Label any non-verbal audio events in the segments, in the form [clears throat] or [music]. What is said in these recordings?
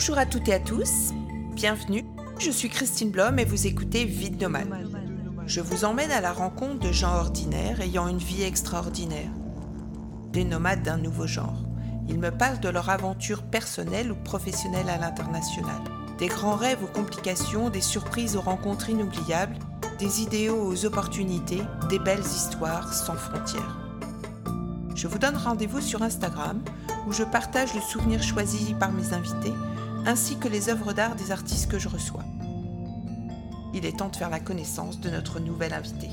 Bonjour à toutes et à tous, bienvenue. Je suis Christine Blom et vous écoutez Vide Nomade. Je vous emmène à la rencontre de gens ordinaires ayant une vie extraordinaire. Des nomades d'un nouveau genre. Ils me parlent de leur aventure personnelle ou professionnelle à l'international. Des grands rêves aux complications, des surprises aux rencontres inoubliables, des idéaux aux opportunités, des belles histoires sans frontières. Je vous donne rendez-vous sur Instagram où je partage le souvenir choisi par mes invités ainsi que les œuvres d'art des artistes que je reçois. Il est temps de faire la connaissance de notre nouvel invité.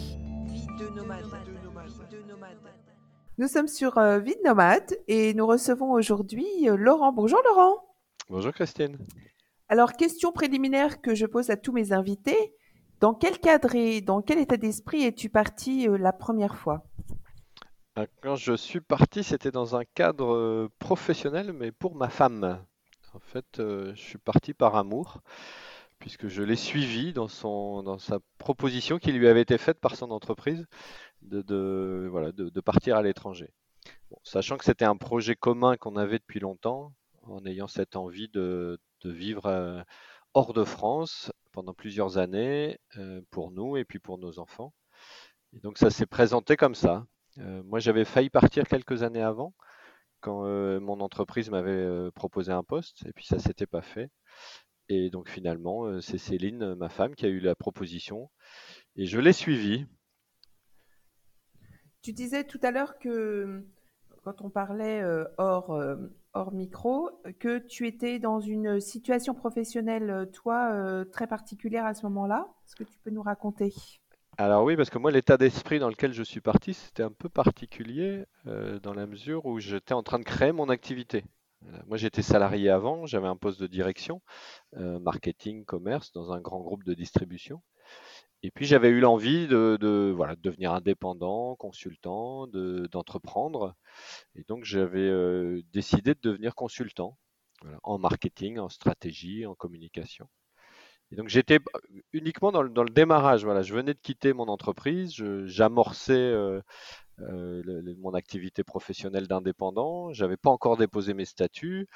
Nous sommes sur euh, Vide Nomade et nous recevons aujourd'hui euh, Laurent. Bonjour Laurent. Bonjour Christine. Alors, question préliminaire que je pose à tous mes invités. Dans quel cadre et dans quel état d'esprit es-tu parti euh, la première fois? Euh, Quand je suis parti, c'était dans un cadre professionnel, mais pour ma femme. En fait, je suis parti par amour, puisque je l'ai suivi dans sa proposition qui lui avait été faite par son entreprise de, partir à l'étranger. sachant que c'était un projet commun qu'on avait depuis longtemps, en ayant cette envie de, vivre hors de France pendant plusieurs années euh, pour nous et puis pour nos enfants. Donc ça s'est présenté comme ça. Euh, moi j'avais failli partir quelques années avant quand euh, mon entreprise m'avait proposé un poste et puis ça s'était pas fait. Et donc finalement c'est Céline, ma femme, qui a eu la proposition et je l'ai suivie. Tu disais tout à l'heure que quand on parlait hors hors micro, que tu étais dans une situation professionnelle, euh, toi, euh, très particulière à ce moment-là. Est-ce que tu peux nous raconter? Alors oui, parce que moi, l'état d'esprit dans lequel je suis parti, c'était un peu particulier euh, dans la mesure où j'étais en train de créer mon activité. moi, j'étais salarié avant, j'avais un poste de direction, marketing, commerce, dans un grand groupe de distribution. Et puis j'avais eu l'envie de, devenir indépendant, consultant, d'entreprendre. et donc j'avais euh, décidé de devenir consultant en marketing, en stratégie, en communication. Donc j'étais uniquement dans le, dans le, démarrage. Voilà, je venais de quitter mon entreprise, j'amorçais euh, euh, mon activité professionnelle d'indépendant. J'avais pas encore déposé mes statuts.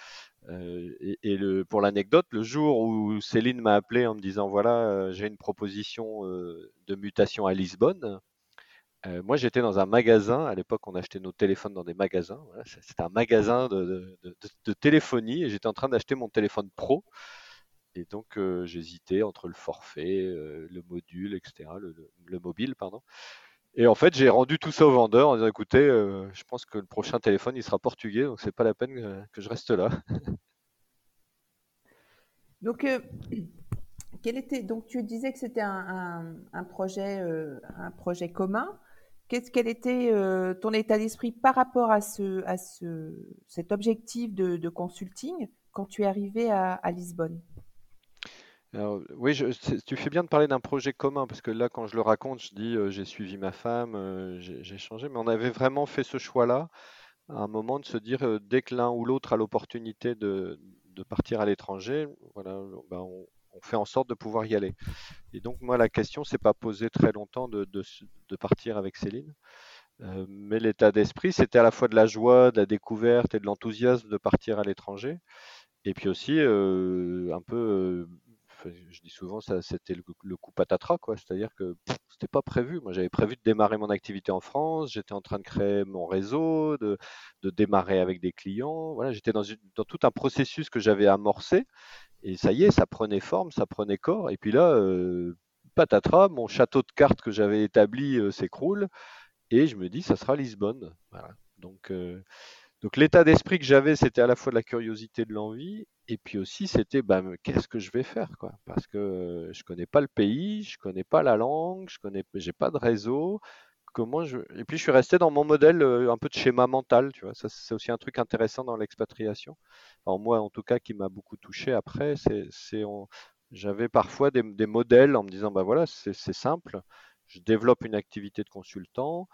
Euh, et, le, pour l'anecdote, le jour où Céline m'a appelé en me disant voilà, euh, j'ai une proposition de mutation à Lisbonne. moi, j'étais dans un magasin. À l'époque, on achetait nos téléphones dans des magasins. C'était un magasin de, de, téléphonie et j'étais en train d'acheter mon téléphone pro. Et donc, j'hésitais entre le forfait, le module, etc., le, le, mobile, pardon. Et en fait, j'ai rendu tout ça au vendeur en disant écoutez, euh, je pense que le prochain téléphone il sera portugais, donc c'est pas la peine que, je reste là. [laughs] donc, euh, [clears throat] était donc tu disais que c'était un, projet euh, un projet commun. Qu'est-ce quel était ton état d'esprit par rapport à ce à ce cet objectif de, consulting quand tu es arrivé à Lisbonne? Oui, tu fais bien de parler d'un projet commun parce que là, quand je le raconte, je dis j'ai suivi ma femme, j'ai changé, mais on avait vraiment fait ce choix-là à un moment de se dire dès que l'un ou l'autre a l'opportunité de, partir à l'étranger, voilà, ben, on, fait en sorte de pouvoir y aller. Et donc moi, la question s'est pas posée très longtemps de, partir avec Céline. mais l'état d'esprit, c'était à la fois de la joie, de la découverte et de l'enthousiasme de partir à l'étranger. Et puis aussi un peu je dis souvent, c'était le, coup patatras, quoi. C'est-à-dire que c'était pas prévu. Moi, j'avais prévu de démarrer mon activité en France. J'étais en train de créer mon réseau, de, démarrer avec des clients. Voilà, j'étais dans, tout un processus que j'avais amorcé. Et ça y est, ça prenait forme, ça prenait corps. Et puis là, euh, patatras, mon château de cartes que j'avais établi euh, s'écroule. Et je me dis, ça sera Lisbonne. Donc, euh, donc l'état d'esprit que j'avais, c'était à la fois de la curiosité, de l'envie, et puis aussi c'était bah, qu'est-ce que je vais faire quoi? Parce que je connais pas le pays, je connais pas la langue, je connais, j'ai pas de réseau. Comment je Et puis je suis resté dans mon modèle un peu de schéma mental, tu vois? Ça c'est aussi un truc intéressant dans l'expatriation. moi en tout cas qui m'a beaucoup touché après, c'est, c'est j'avais parfois des, des, modèles en me disant bah voilà c'est simple, je développe une activité de consultant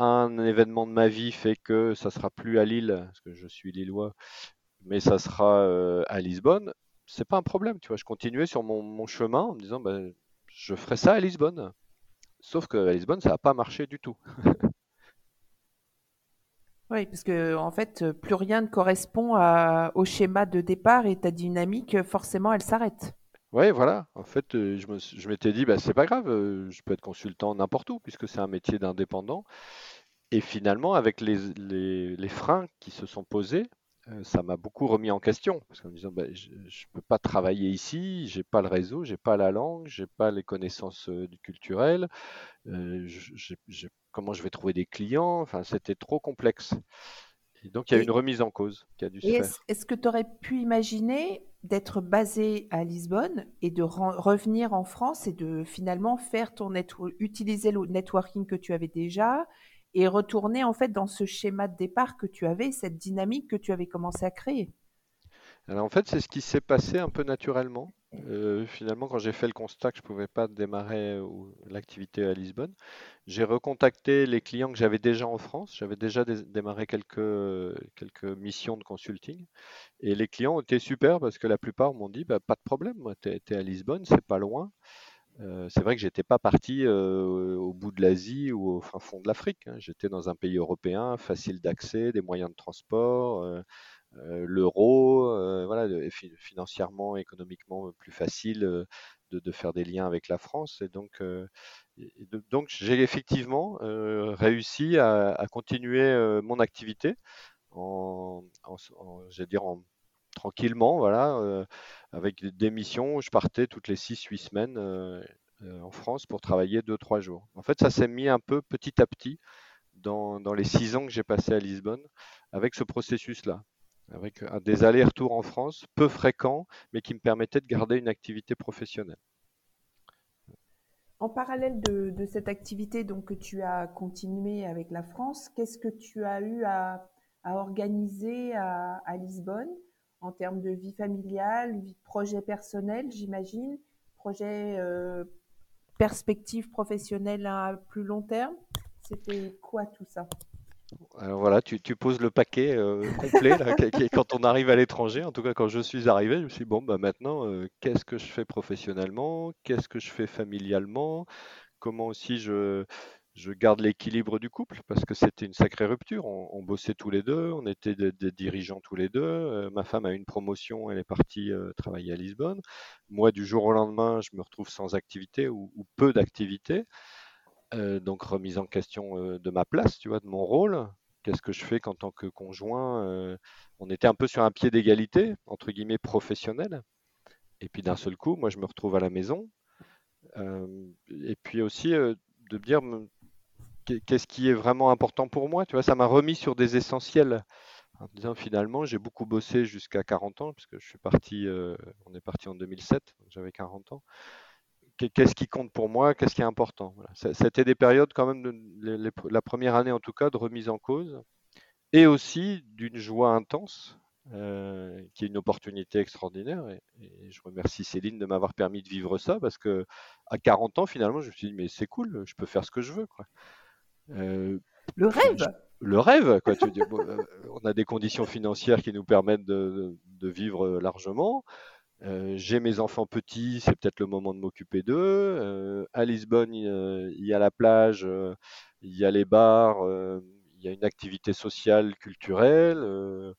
un événement de ma vie fait que ça sera plus à Lille, parce que je suis lillois, mais ça sera euh, à Lisbonne, c'est pas un problème, tu vois. Je continuais sur mon, chemin en me disant, bah, je ferai ça à Lisbonne. Sauf qu'à Lisbonne, ça n'a pas marché du tout. [laughs] Oui, parce que en fait, plus rien ne correspond à- au schéma de départ et ta dynamique, forcément, elle s'arrête. Ouais, voilà. En fait, euh, je m'étais dit, bah, c'est pas grave, euh, je peux être consultant n'importe où, puisque c'est un métier d'indépendant. Et finalement, avec les, les- les freins qui se sont posés, ça m'a beaucoup remis en question. Parce qu'en me disant, bah, je ne peux pas travailler ici, j'ai pas le réseau, j'ai pas la langue, j'ai pas les connaissances euh, du culturel, euh, comment je vais trouver des clients? Enfin, c'était trop complexe. Et donc, il y a eu une Et, remise en cause qui a dû se et est-ce, faire. est-ce que tu aurais pu imaginer d'être basé à Lisbonne et de revenir en France et de finalement faire ton utiliser le networking que tu avais déjà et retourner en fait dans ce schéma de départ que tu avais, cette dynamique que tu avais commencé à créer? Alors en fait, c'est ce qui s'est passé un peu naturellement. Euh, finalement, quand j'ai fait le constat que je ne pouvais pas démarrer euh, l'activité à Lisbonne, j'ai recontacté les clients que j'avais déjà en France. J'avais déjà dé- démarré quelques, missions de consulting. Et les clients été super parce que la plupart m'ont dit, bah, pas de problème, tu es, à Lisbonne, c'est pas loin. Euh, c'est vrai que j'étais pas parti euh, au bout de l'Asie ou au fin fond de l'Afrique. hein. J'étais dans un pays européen, facile d'accès, des moyens de transport. euh, l'euro, voilà, financièrement, économiquement plus facile de, faire des liens avec la France. Et donc, donc j'ai effectivement réussi à, continuer mon activité en, en, dire en tranquillement, voilà, euh, avec des missions où je partais toutes les 6-8 semaines euh, euh, en France pour travailler deux trois jours. En fait, ça s'est mis un peu petit à petit dans, dans les six ans que j'ai passé à Lisbonne avec ce processus-là, avec des allers-retours en France peu fréquents, mais qui me permettaient de garder une activité professionnelle. En parallèle de, cette activité donc, que tu as continué avec la France, qu'est-ce que tu as eu à, organiser à Lisbonne? En termes de vie familiale, vie de projet personnel, j'imagine, projet euh, perspective professionnelle à plus long terme? C'était quoi tout ça? Alors voilà, tu, tu poses le paquet euh, complet quand on arrive à l'étranger. En tout cas, quand je suis arrivé, je me suis dit, bon, bah maintenant, euh, qu'est-ce que je fais professionnellement? Qu'est-ce que je fais familialement? Comment aussi je, je garde l'équilibre du couple? Parce que c'était une sacrée rupture. On, bossait tous les deux, on était des, dirigeants tous les deux. Euh, ma femme a une promotion, elle est partie euh, travailler à Lisbonne. Moi, du jour au lendemain, je me retrouve sans activité ou, peu d'activité. Euh, donc remise en question de ma place, tu vois, de mon rôle. Qu'est-ce que je fais qu'en tant que conjoint On était un peu sur un pied d'égalité, entre guillemets, professionnel. Et puis d'un seul coup, moi, je me retrouve à la maison. Et puis aussi de me dire qu'est-ce qui est vraiment important pour moi. Tu vois, ça m'a remis sur des essentiels. En disant finalement, j'ai beaucoup bossé jusqu'à 40 ans, puisque je suis parti, euh, on est parti en 2007, donc j'avais 40 ans qu'est-ce qui compte pour moi, qu'est-ce qui est important. C'était des périodes quand même, la première année en tout cas, de remise en cause et aussi d'une joie intense, euh, qui est une opportunité extraordinaire. Et, je remercie Céline de m'avoir permis de vivre ça parce que à 40 ans, finalement, je me suis dit, mais c'est cool, je peux faire ce que je veux. Euh, le rêve Le rêve, quoi. Tu dis, bon, euh, on a des conditions financières qui nous permettent de, vivre largement. Euh, j'ai mes enfants petits, c'est peut-être le moment de m'occuper d'eux. Euh, à Lisbonne, il, euh, y a la plage, il y a les bars, il y a une activité sociale, culturelle.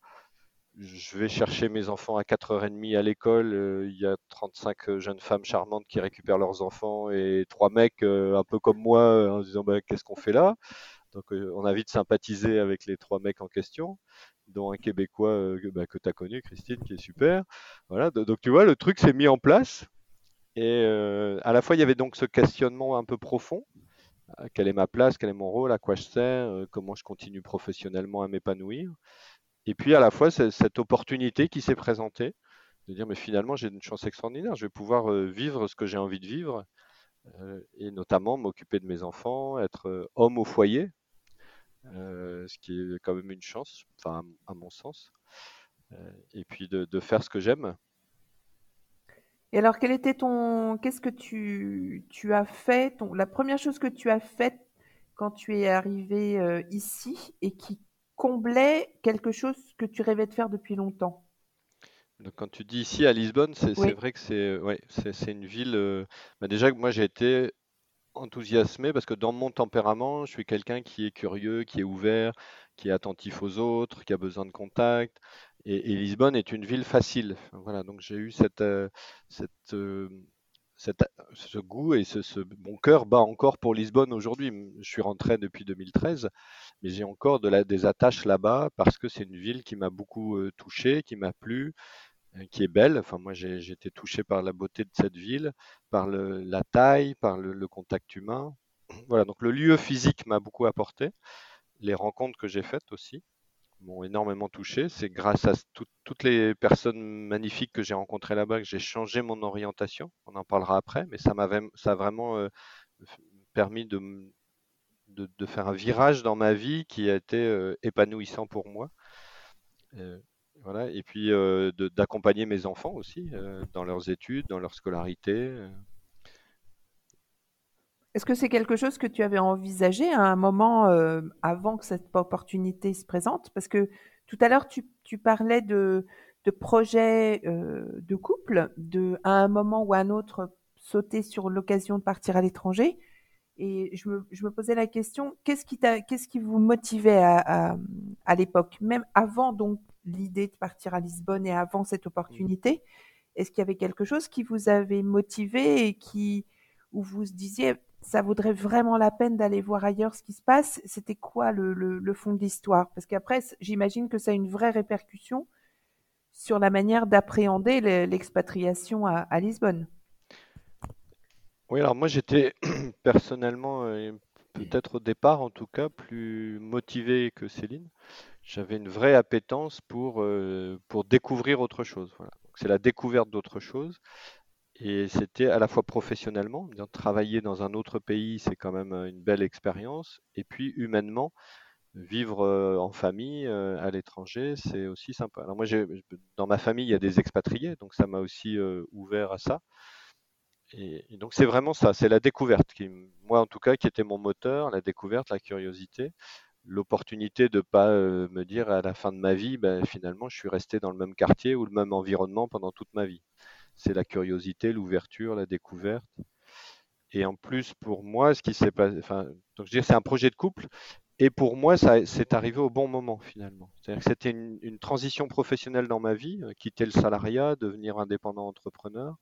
Euh, je vais chercher mes enfants à 4h30 à l'école. euh, il y a 35 jeunes femmes charmantes qui récupèrent leurs enfants et trois mecs euh, un peu comme moi en se disant bah, qu'est-ce qu'on fait là? Donc euh, on a vite sympathisé avec les trois mecs en question dont un Québécois euh, bah, que tu as connu, Christine, qui est super. Voilà, donc tu vois, le truc s'est mis en place. Et euh, à la fois, il y avait donc ce questionnement un peu profond. Euh, quelle est ma place, quel est mon rôle, à quoi je sers, euh, comment je continue professionnellement à m'épanouir. Et puis à la fois, cette opportunité qui s'est présentée, de dire, mais finalement, j'ai une chance extraordinaire, je vais pouvoir euh, vivre ce que j'ai envie de vivre, euh, et notamment m'occuper de mes enfants, être euh, homme au foyer, ce qui est quand même une chance, enfin à, mon sens. Et puis de, faire ce que j'aime. Et alors, quel était ton, qu'est-ce que tu, tu as fait, la première chose que tu as faite quand tu es arrivé ici et qui comblait quelque chose que tu rêvais de faire depuis longtemps donc, quand tu dis ici à Lisbonne, c'est oui. vrai que c'est ouais, c'est une ville. Euh, bah déjà, moi j'ai été enthousiasmé parce que dans mon tempérament, je suis quelqu'un qui est curieux, qui est ouvert, qui est attentif aux autres, qui a besoin de contact. Et, Lisbonne est une ville facile. Voilà, donc j'ai eu cette, euh, cette, euh, ce goût et ce, mon cœur bat encore pour Lisbonne aujourd'hui. Je suis rentré depuis 2013, mais j'ai encore des attaches là-bas parce que c'est une ville qui m'a beaucoup euh, touché, qui m'a plu, euh, qui est belle. Enfin, moi, j'ai été touché par la beauté de cette ville, par la taille, par le, le, contact humain. Voilà, donc le lieu physique m'a beaucoup apporté, les rencontres que j'ai faites aussi m'ont énormément touché. C'est grâce à toutes les personnes magnifiques que j'ai rencontrées là-bas que j'ai changé mon orientation. On en parlera après, mais ça m'a ça a vraiment euh, permis de, de, faire un virage dans ma vie qui a été euh, épanouissant pour moi. Euh, voilà, et puis d'accompagner mes enfants aussi dans leurs études, dans leur scolarité. Est-ce que c'est quelque chose que tu avais envisagé à un moment euh, avant que cette opportunité se présente? Parce que tout à l'heure, tu, parlais de, de projets euh, de couple, de à un moment ou à un autre sauter sur l'occasion de partir à l'étranger. Et je me, posais la question, qu'est-ce qui, qu'est-ce qui vous motivait à, à, l'époque, même avant donc l'idée de partir à Lisbonne et avant cette opportunité Est-ce qu'il y avait quelque chose qui vous avait motivé et qui, où vous vous disiez, ça vaudrait vraiment la peine d'aller voir ailleurs ce qui se passe. C'était quoi le, fond de l'histoire? Parce qu'après, j'imagine que ça a une vraie répercussion sur la manière d'appréhender l'expatriation à, Lisbonne. Oui, alors moi j'étais [clears throat] personnellement, euh, peut-être au départ en tout cas, plus motivé que Céline. J'avais une vraie appétence pour, euh, pour découvrir autre chose. C'est la découverte d'autre chose. Et c'était à la fois professionnellement, travailler dans un autre pays, c'est quand même euh, une belle expérience. Et puis humainement, vivre euh, en famille euh, à l'étranger, c'est aussi sympa. Alors moi, dans ma famille, il y a des expatriés, donc ça m'a aussi ouvert à ça. Et, donc c'est vraiment ça, c'est la découverte qui, moi en tout cas, qui était mon moteur, la découverte, la curiosité, l'opportunité de pas me dire à la fin de ma vie, ben, finalement, je suis resté dans le même quartier ou le même environnement pendant toute ma vie c'est la curiosité, l'ouverture, la découverte. Et en plus, pour moi, ce qui s'est passé, enfin, donc je c'est un projet de couple. Et pour moi, ça c'est arrivé au bon moment finalement. C'est-à-dire que c'était une, transition professionnelle dans ma vie, euh, quitter le salariat, devenir indépendant entrepreneur.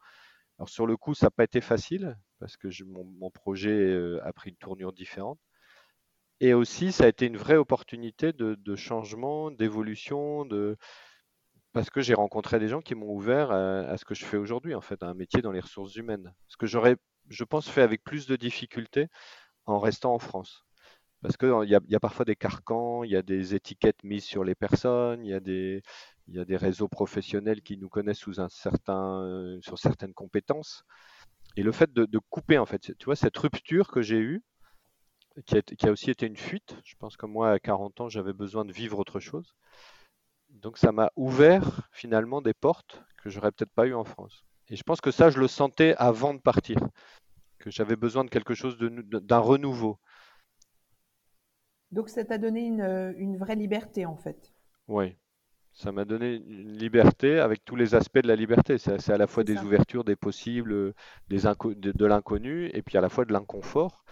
Alors sur le coup, ça n'a pas été facile parce que mon, projet euh, a pris une tournure différente. Et aussi, ça a été une vraie opportunité de, de changement, d'évolution, de, parce que j'ai rencontré des gens qui m'ont ouvert à, ce que je fais aujourd'hui, en fait, à un métier dans les ressources humaines. Ce que j'aurais, je pense, fait avec plus de difficultés en restant en France. Parce qu'il y, a, y a parfois des carcans, il y a des étiquettes mises sur les personnes, il y a des, il y a des réseaux professionnels qui nous connaissent sous un certain, sur certaines compétences. Et le fait de, couper, en fait, tu vois, cette rupture que j'ai eue, qui a, aussi été une fuite, je pense que moi, à 40 ans, j'avais besoin de vivre autre chose donc ça m'a ouvert finalement des portes que j'aurais peut-être pas eu en France. Et je pense que ça, je le sentais avant de partir, que j'avais besoin de quelque chose d'un renouveau. Donc ça t'a donné une, vraie liberté en fait. Oui, ça m'a donné une liberté avec tous les aspects de la liberté. C'est à la fois des ouvertures, des possibles, des de, l'inconnu, et puis à la fois de l'inconfort.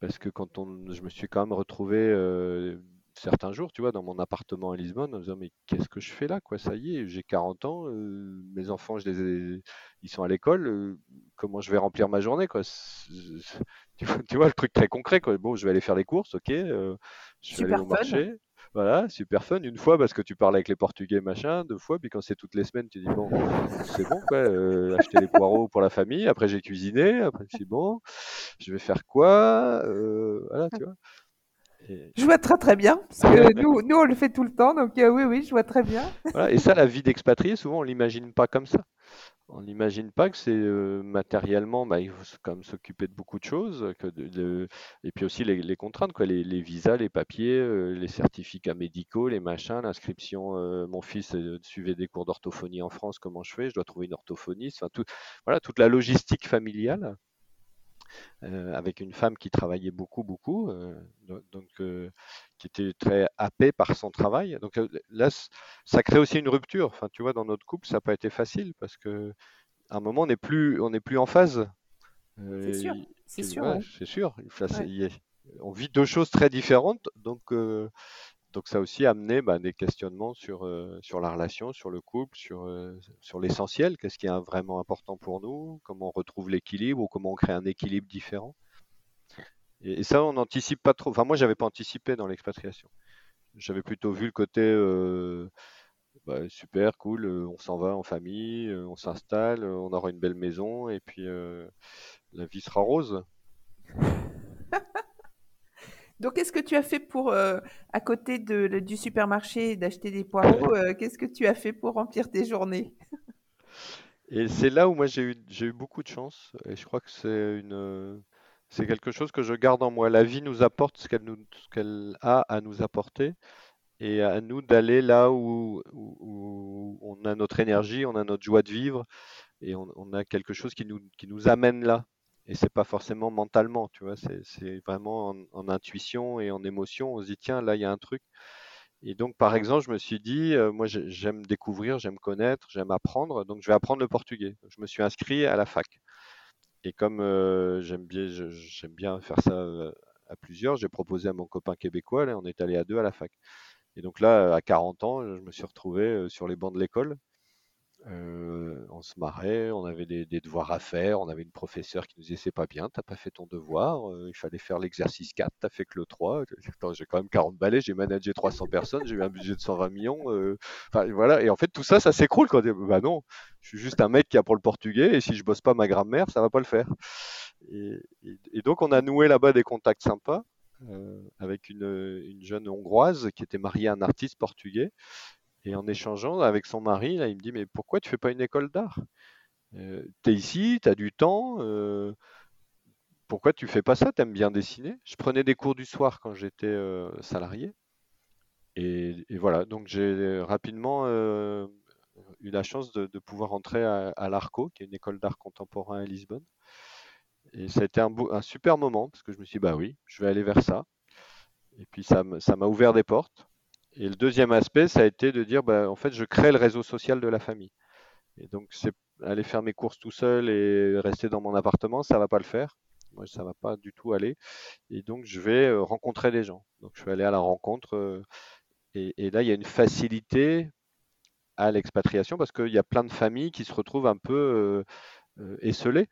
Parce que quand on, je me suis quand même retrouvé euh, certains jours, tu vois, dans mon appartement à Lisbonne, en me disant mais qu'est-ce que je fais là, quoi Ça y est, j'ai 40 ans, euh, mes enfants, je les ils sont à l'école, euh, comment je vais remplir ma journée, quoi [laughs] tu, vois, le truc très concret, quoi. Bon, je vais aller faire les courses, ok, euh, je vais aller au marché. Voilà, super fun. Une fois parce que tu parles avec les Portugais, machin. Deux fois, puis quand c'est toutes les semaines, tu dis bon, c'est bon, quoi. acheter les poireaux pour la famille. Après, j'ai cuisiné. Après, c'est bon. Je vais faire quoi Voilà, tu vois. Je vois très très bien, parce que [laughs] nous, nous on le fait tout le temps, donc euh, oui, oui, je vois très bien. [laughs] et ça, la vie d'expatrié, souvent on l'imagine pas comme ça. On n'imagine pas que c'est euh, matériellement, bah, il faut quand même s'occuper de beaucoup de choses, que de, et puis aussi les, contraintes, quoi, les, visas, les papiers, euh, les certificats médicaux, les machins, l'inscription. mon fils suivait des cours d'orthophonie en France, comment je fais? Je dois trouver une orthophoniste. Enfin, tout, voilà, toute la logistique familiale. Euh, avec une femme qui travaillait beaucoup, beaucoup, euh, donc euh, qui était très happée par son travail. Donc là, ça crée aussi une rupture. Enfin, tu vois, dans notre couple, ça n'a pas été facile parce que à un moment, on n'est plus, on n'est plus en phase. C'est sûr. c'est sûr. C'est sûr. on vit deux choses très différentes, donc donc ça a aussi amené bah, des questionnements sur, sur la relation, sur le couple, sur, sur l'essentiel, qu'est-ce qui est vraiment important pour nous, comment on retrouve l'équilibre ou comment on crée un équilibre différent? Et, ça, on n'anticipe pas trop. Enfin, moi, j'avais pas anticipé dans l'expatriation. J'avais plutôt vu le côté bah, super, cool, on s'en va en famille, on s'installe, on aura une belle maison et puis la vie sera rose. [laughs] Donc, qu'est-ce que tu as fait pour, à côté de, du supermarché, d'acheter des poireaux, qu'est-ce que tu as fait pour remplir tes journées? Et c'est là où moi j'ai eu, j'ai eu beaucoup de chance. Et je crois que c'est une, c'est quelque chose que je garde en moi. La vie nous apporte ce qu'elle, a à nous apporter et à nous d'aller là où, on a notre énergie, on a notre joie de vivre et on, a quelque chose qui nous, qui nous amène là. Et c'est pas forcément mentalement, tu vois, c'est, vraiment en, intuition et en émotion. On se dit, tiens, là, il y a un truc. Et donc, par exemple, je me suis dit, euh, moi, j'aime découvrir, j'aime connaître, j'aime apprendre, donc je vais apprendre le portugais. Je me suis inscrit à la fac. Et comme euh, j'aime bien, faire ça euh, à plusieurs, j'ai proposé à mon copain québécois, là, on est allé à deux à la fac. Et donc là, à 40 ans, je me suis retrouvé sur les bancs de l'école. Euh, on se marrait, on avait des, devoirs à faire, on avait une professeure qui nous disait pas bien, t'as pas fait ton devoir, euh, il fallait faire l'exercice 4, t'as fait que le 3. [laughs] J'ai quand même 40 balais, j'ai managé 300 personnes, j'ai eu un budget de 120 millions. Enfin voilà, et en fait tout ça, ça s'écroule quand bah non, je suis juste un mec qui apprend le portugais et si je bosse pas ma grammaire, ça va pas le faire. et donc on a noué là-bas des contacts sympas. Euh, avec une, jeune hongroise qui était mariée à un artiste portugais. Et en échangeant avec son mari, là, il me dit Mais pourquoi tu fais pas une école d'art? Euh, Tu es ici, tu as du temps. Euh, pourquoi tu fais pas ça? Tu aimes bien dessiner? Je prenais des cours du soir quand j'étais salarié. Et, voilà, donc j'ai rapidement eu la chance de, pouvoir entrer à, l'ARCO, qui est une école d'art contemporain à Lisbonne. Et ça a été un, un, super moment parce que je me suis dit, bah oui, je vais aller vers ça. Et puis ça m'a ouvert des portes. Et le deuxième aspect, ça a été de dire, bah, en fait, je crée le réseau social de la famille. Et donc, aller faire mes courses tout seul et rester dans mon appartement, ça va pas le faire. Moi, ça va pas du tout aller. Et donc, je vais euh, rencontrer des gens. Donc, je vais aller à la rencontre. Euh, et, là, il y a une facilité à l'expatriation parce qu'il y a plein de familles qui se retrouvent un peu euh, esselées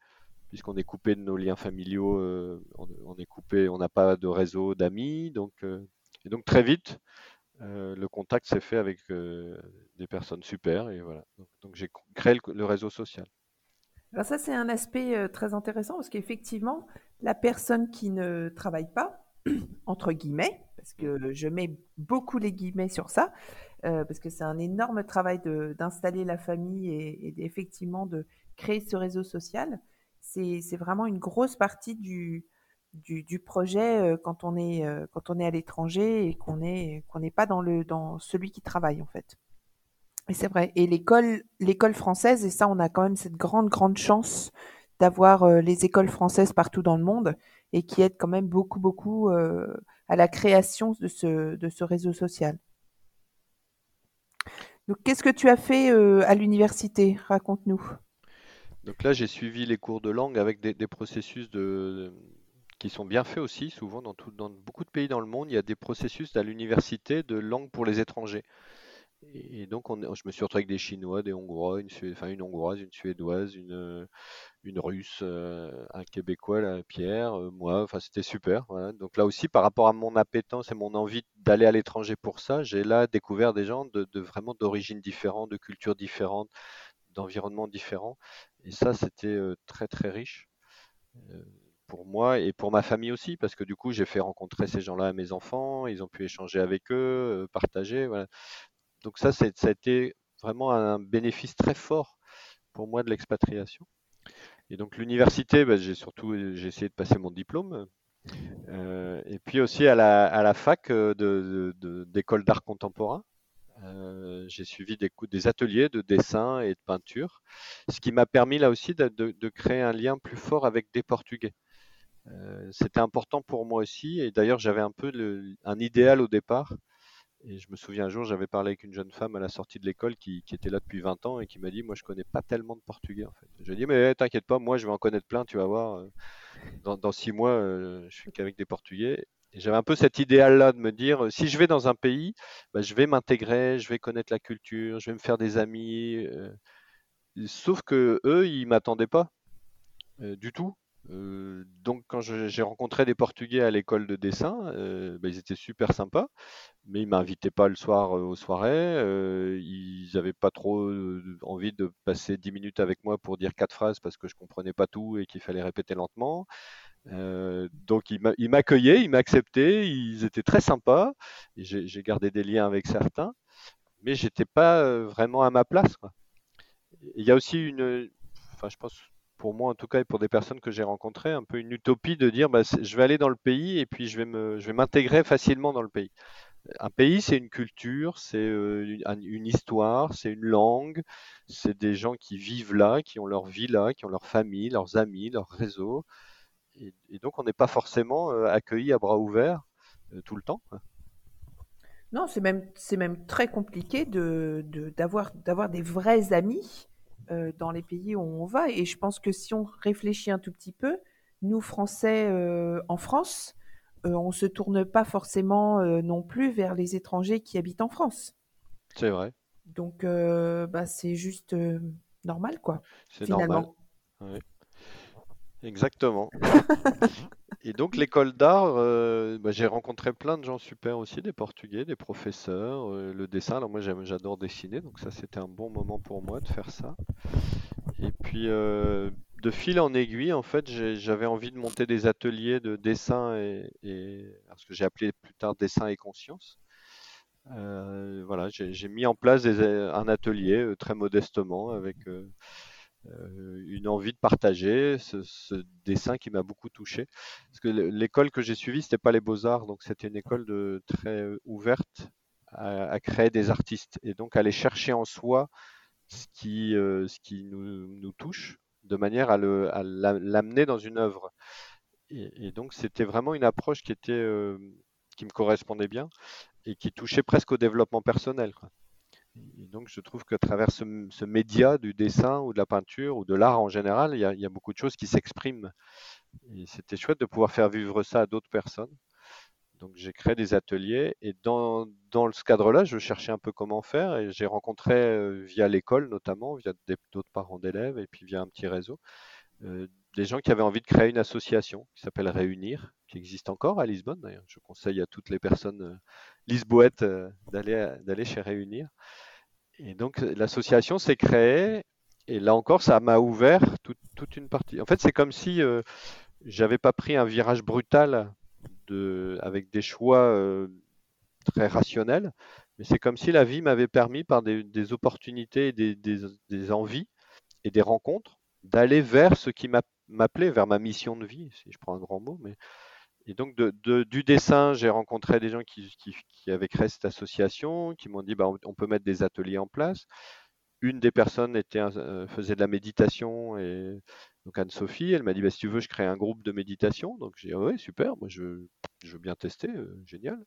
puisqu'on est coupé de nos liens familiaux, euh, on, est coupé, on n'a pas de réseau d'amis, euh, et donc très vite, euh, le contact s'est fait avec des personnes super et voilà. Donc, j'ai créé le, réseau social. Alors ça c'est un aspect très intéressant parce qu'effectivement, la personne qui ne travaille pas, [clears throat] entre guillemets, parce que je mets beaucoup les guillemets sur ça, parce que c'est un énorme travail d'installer la famille et, et effectivement de créer ce réseau social c'est vraiment une grosse partie du, du, projet euh, quand on est, euh, quand on est à l'étranger et qu'on est qu'on n'est pas dans, le, dans celui qui travaille en fait. Et c'est vrai. Et l'école, française, et ça, on a quand même cette grande, grande chance d'avoir euh, les écoles françaises partout dans le monde et qui aident quand même beaucoup, beaucoup à la création de ce, de ce réseau social. Donc, qu'est-ce que tu as fait à l'université? Raconte-nous. Donc là, j'ai suivi les cours de langue avec des, processus de, qui sont bien faits aussi. Souvent, dans, tout, dans beaucoup de pays dans le monde, il y a des processus à l'université de langue pour les étrangers. Et, donc, on, je me suis retrouvé avec des Chinois, des Hongrois, une, enfin, une Hongroise, une Suédoise, une, une Russe, euh, un Québécois, là, Pierre, euh, moi. Enfin, c'était super. Donc là aussi, par rapport à mon appétence et mon envie d'aller à l'étranger pour ça, j'ai là découvert des gens de, vraiment d'origines différentes, de cultures différentes, d'environnements différents. Et ça, c'était très très riche pour moi et pour ma famille aussi, parce que du coup, j'ai fait rencontrer ces gens-là à mes enfants, ils ont pu échanger avec eux, partager. Voilà. Donc ça, ça a été vraiment un bénéfice très fort pour moi de l'expatriation. Et donc l'université, bah, j'ai surtout essayé de passer mon diplôme. et puis aussi à la, à la fac d'école de, d'art contemporain. Euh, j'ai suivi des, ateliers de dessin et de peinture, ce qui m'a permis là aussi de, créer un lien plus fort avec des Portugais. Euh, c'était important pour moi aussi, et d'ailleurs j'avais un peu un idéal au départ Et je me souviens un jour, j'avais parlé avec une jeune femme à la sortie de l'école qui, était là depuis 20 ans et qui m'a dit, moi je connais pas tellement de portugais en fait. Je lui ai dit, mais t'inquiète pas, moi je vais en connaître plein, tu vas voir. euh, Dans, dans six mois, euh, je suis qu'avec des portugais. Et j'avais un peu cet idéal-là de me dire, si je vais dans un pays, bah, je vais m'intégrer, je vais connaître la culture, je vais me faire des amis. sauf que eux, ils m'attendaient pas du tout. Euh, donc quand j'ai rencontré des Portugais à l'école de dessin, euh, bah, ils étaient super sympas, mais ils m'invitaient pas le soir euh, aux soirées. ils n'avaient pas trop envie de passer 10 minutes avec moi pour dire quatre phrases parce que je comprenais pas tout et qu'il fallait répéter lentement. Donc ils m'a- ils m'accueillaient, ils m'acceptaient, ils étaient très sympas. J'ai gardé des liens avec certains, mais j'étais pas vraiment à ma place. Il y a aussi une, enfin, je pense pour moi en tout cas et pour des personnes que j'ai rencontrées, un peu une utopie de dire bah, je vais aller dans le pays et puis je vais m'intégrer facilement dans le pays. Un pays, c'est une culture, c'est euh, une, un- une histoire, c'est une langue, c'est des gens qui vivent là, qui ont leur vie là, qui ont leur famille, leurs amis, leur réseau. Et, donc on n'est pas forcément euh, accueilli à bras ouverts euh, tout le temps. Non, c'est même, très compliqué d'avoir des vrais amis euh, dans les pays où on va. Et je pense que si on réfléchit un tout petit peu, nous, Français, euh, en France, euh, on se tourne pas forcément non plus vers les étrangers qui habitent en France. C'est vrai, Donc, bah, c'est juste normal, quoi, c'est normal. Ouais. Exactement. [laughs] Et donc l'école d'art, euh, bah, j'ai rencontré plein de gens super aussi, des Portugais, des professeurs, euh, le dessin. Alors moi j'adore dessiner, donc ça c'était un bon moment pour moi de faire ça. Et puis euh, de fil en aiguille, en fait, j'avais envie de monter des ateliers de dessin et, et ce que j'ai appelé plus tard dessin et conscience. Voilà, j'ai mis en place des- un atelier très modestement avec une envie de partager ce, dessin qui m'a beaucoup touché. Parce que l'école que j'ai suivie, c'était pas les Beaux-Arts, donc c'était une école très euh, ouverte à, créer des artistes et donc aller chercher en soi ce qui, euh, ce qui nous, nous touche de manière à le- à l'a- l'amener dans une œuvre. Et, donc c'était vraiment une approche qui était, euh, qui me correspondait bien et qui touchait presque au développement personnel. Donc, je trouve qu'à travers ce, média du dessin ou de la peinture ou de l'art en général, il y a, beaucoup de choses qui s'expriment. C'était chouette de pouvoir faire vivre ça à d'autres personnes. Donc, j'ai créé des ateliers et dans, dans ce cadre-là, je cherchais un peu comment faire et j'ai rencontré euh, via l'école notamment, via d'autres parents d'élèves et puis via un petit réseau, euh, des gens qui avaient envie de créer une association qui s'appelle Réunir, qui existe encore à Lisbonne. Je conseille à toutes les personnes euh, lisboètes euh, d'aller d'aller chez Réunir. Et donc l'association s'est créée et là encore ça m'a ouvert toute, une partie. En fait c'est comme si euh, j'avais pas pris un virage brutal de, avec des choix euh, très rationnels, mais c'est comme si la vie m'avait permis par des, opportunités, et des, des, des envies et des rencontres d'aller vers ce qui m'a- m'appelait, vers ma mission de vie, si je prends un grand mot. Mais... Et donc du dessin, j'ai rencontré des gens qui, avaient créé cette association, qui m'ont dit bah, on peut mettre des ateliers en place une des personnes euh, faisait de la méditation et donc Anne-Sophie, elle m'a dit bah, si tu veux, je crée un groupe de méditation. Donc j'ai dit ouais, super, moi je, je veux bien tester, euh, génial.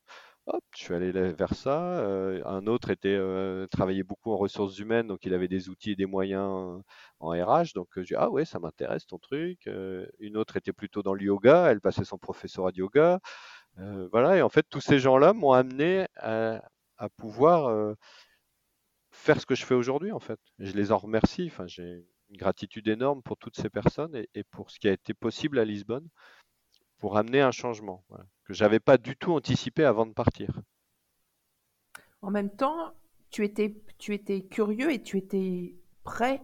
Je suis allé vers ça. Euh, un autre était euh, travaillait beaucoup en ressources humaines, donc il avait des outils et des moyens en RH. Donc euh, j'ai dit ah ouais, ça m'intéresse ton truc. Euh, une autre était plutôt dans le yoga, elle passait son professorat de yoga. Euh, voilà, et en fait tous ces gens-là m'ont amené à, pouvoir euh, faire ce que je fais aujourd'hui, en fait. Je les en remercie. Enfin, j'ai une gratitude énorme pour toutes ces personnes et pour ce qui a été possible à Lisbonne pour amener un changement voilà, que j'avais pas du tout anticipé avant de partir. En même temps, tu étais, curieux et tu étais prêt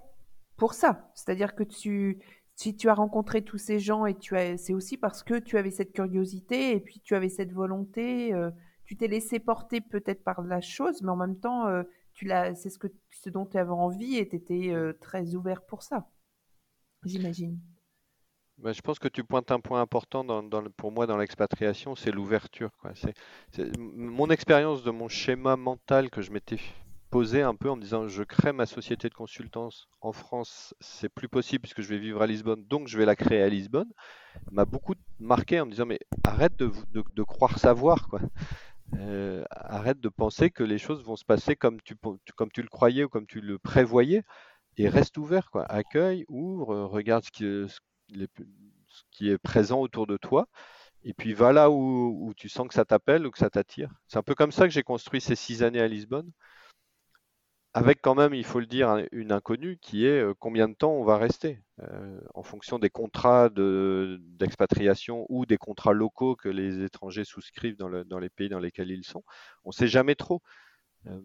pour ça. C'est-à-dire que si tu as rencontré tous ces gens et tu as, c'est aussi parce que tu avais cette curiosité et puis tu avais cette volonté. euh, tu t'es laissé porter peut-être par la chose, mais en même temps, euh, tu c'est ce que, dont tu avais envie et tu étais euh, très ouvert pour ça, j'imagine. Ben, je pense que tu pointes un point important pour moi dans l'expatriation, c'est l'ouverture, mon expérience de mon schéma mental que je m'étais posé un peu en me disant je crée ma société de consultance en France, c'est plus possible puisque je vais vivre à Lisbonne, donc je vais la créer à Lisbonne, m'a beaucoup marqué en me disant mais arrête de, croire savoir, euh, arrête de penser que les choses vont se passer comme tu, le croyais ou comme tu le prévoyais et reste ouvert. Accueille, ouvre, regarde ce qui, ce qui est présent autour de toi et puis va là où, tu sens que ça t'appelle ou que ça t'attire. C'est un peu comme ça que j'ai construit ces six années à Lisbonne, avec quand même, il faut le dire, une inconnue qui est euh, combien de temps on va rester, euh, en fonction des contrats d'expatriation ou des contrats locaux que les étrangers souscrivent dans, les pays dans lesquels ils sont. On ne sait jamais trop. Euh,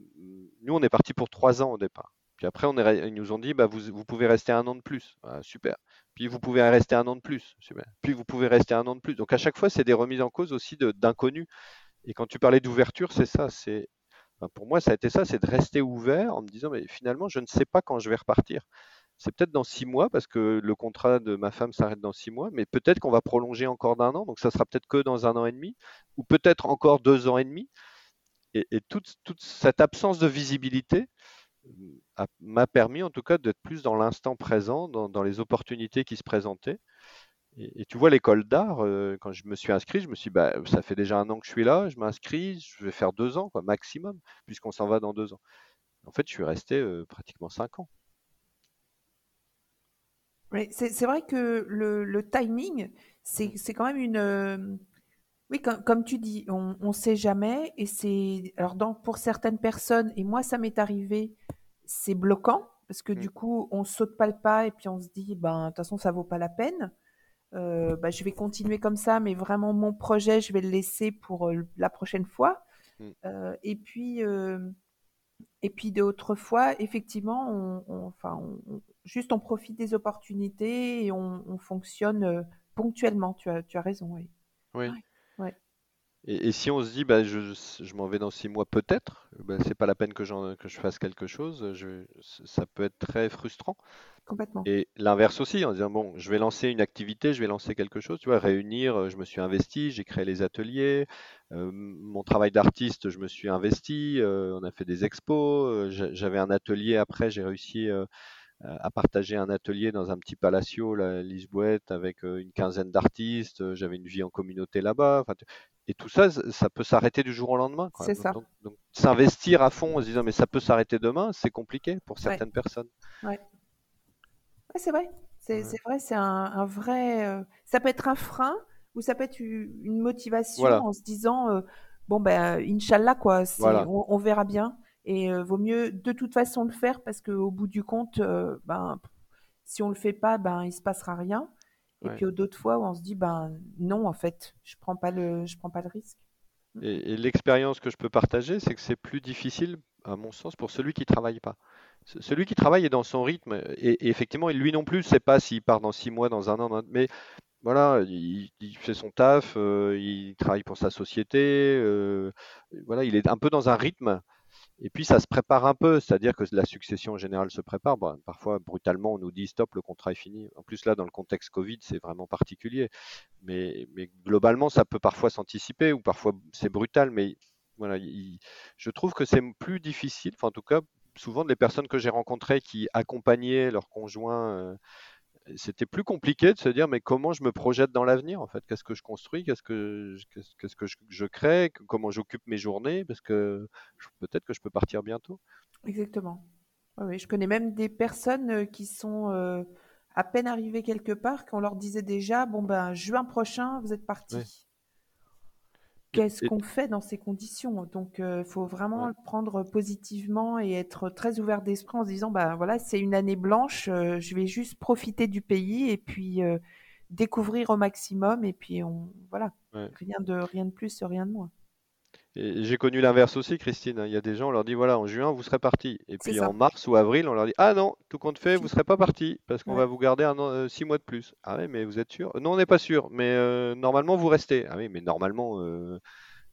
nous, on est parti pour trois ans au départ. Puis après, ils nous ont dit, bah, vous, vous, pouvez rester un an de plus. Ah, super. Puis vous pouvez rester un an de plus. Super. Puis vous pouvez rester un an de plus. Donc à chaque fois, c'est des remises en cause aussi d'inconnus. Et quand tu parlais d'ouverture, c'est ça. C'est pour moi, ça a été ça, c'est de rester ouvert en me disant, mais finalement, je ne sais pas quand je vais repartir. C'est peut-être dans six mois, parce que le contrat de ma femme s'arrête dans six mois, mais peut-être qu'on va prolonger encore d'un an, donc ça sera peut-être que dans un an et demi, ou peut-être encore deux ans et demi. Et, toute, cette absence de visibilité, m'a permis en tout cas d'être plus dans l'instant présent, dans, les opportunités qui se présentaient. Et, tu vois, l'école d'art, euh, quand je me suis inscrit, je me suis dit, bah, ça fait déjà un an que je suis là, je m'inscris, je vais faire deux ans, quoi, maximum, puisqu'on s'en va dans deux ans. En fait, je suis resté euh, pratiquement cinq ans. Oui, c'est vrai que le, timing, c'est quand même une. Euh, oui, comme, tu dis, on ne sait jamais. Et c'est. Alors, pour certaines personnes, et moi, ça m'est arrivé c'est bloquant parce que du mmh. coup, on saute pas le pas et puis on se dit, ben, de toute façon, ça vaut pas la peine. Euh, bah, je vais continuer comme ça, mais vraiment, mon projet, je vais le laisser pour euh, la prochaine fois. Mmh. Euh, et puis, et puis d'autres fois, effectivement, on, enfin, juste on profite des opportunités et on, fonctionne ponctuellement. Tu as, tu as raison, oui. Oui. Et, si on se dit, bah, je, je m'en vais dans six mois peut-être, bah, c'est pas la peine que, que je fasse quelque chose, je, ça peut être très frustrant. Complètement. Et l'inverse aussi, en disant, bon, je vais lancer une activité, je vais lancer quelque chose, tu vois, réunir, euh, je me suis investi, j'ai créé les ateliers, euh, mon travail d'artiste, je me suis investi, euh, on a fait des expos, j'avais un atelier après, j'ai réussi à partager un atelier dans un petit palacio, la Lisboète, avec une quinzaine d'artistes. J'avais une vie en communauté là-bas. Enfin, et tout ça, ça peut s'arrêter du jour au lendemain. C'est ça. Donc, s'investir à fond en se disant mais ça peut s'arrêter demain, c'est compliqué pour certaines personnes. Ouais. c'est vrai. C'est vrai, c'est un, vrai. Euh, ça peut être un frein ou ça peut être une motivation en se disant euh, bon ben Inch'Allah quoi, on, verra bien et euh, vaut mieux de toute façon le faire parce qu'au bout du compte, ben si on le fait pas, ben il se passera rien. Et puis d'autres fois où on se dit, ben non, en fait, je prends pas le, je prends pas le risque. Et, l'expérience que je peux partager, c'est que c'est plus difficile, à mon sens, pour celui qui travaille pas. Celui qui travaille est dans son rythme, et, effectivement, lui non plus ne sait pas s'il part dans six mois, dans un an, mais voilà, il, fait son taf, euh, il travaille pour sa société, euh, voilà, il est un peu dans un rythme et puis ça se prépare un peu, c'est-à-dire que la succession générale se prépare. parfois, brutalement, on nous dit stop, le contrat est fini. En plus, là, dans le contexte Covid, c'est vraiment particulier. Mais, globalement, ça peut parfois s'anticiper ou parfois c'est brutal. Mais voilà, je trouve que c'est plus difficile. Enfin, en tout cas, souvent, les personnes que j'ai rencontrées qui accompagnaient leurs conjoints euh, c'était plus compliqué de se dire mais comment je me projette dans l'avenir en fait? Qu'est-ce que je construis? Qu'est-ce que qu'est-ce que je, crée? Comment j'occupe mes journées? Parce que peut-être que je peux partir bientôt. Exactement. Oui, je connais même des personnes euh, qui sont euh, à peine arrivées quelque part, qu'on leur disait déjà bon ben juin prochain vous êtes parti qu'est-ce qu'on fait dans ces conditions? Donc, il euh, faut vraiment le prendre positivement et être très ouvert d'esprit en se disant, bah voilà, c'est une année blanche, euh, je vais juste profiter du pays et puis euh, découvrir au maximum et puis on, voilà, rien de rien de plus, rien de moins. J'ai connu l'inverse aussi, Christine. Il y a des gens, on leur dit voilà, en juin, vous serez parti. Et puis en mars ou avril, on leur dit ah non, tout compte fait, vous ne serez pas parti parce qu'on va vous garder un six mois de plus. Ah oui, mais vous êtes sûr? Non, on n'est pas sûr, mais normalement, vous restez. Ah oui, mais normalement,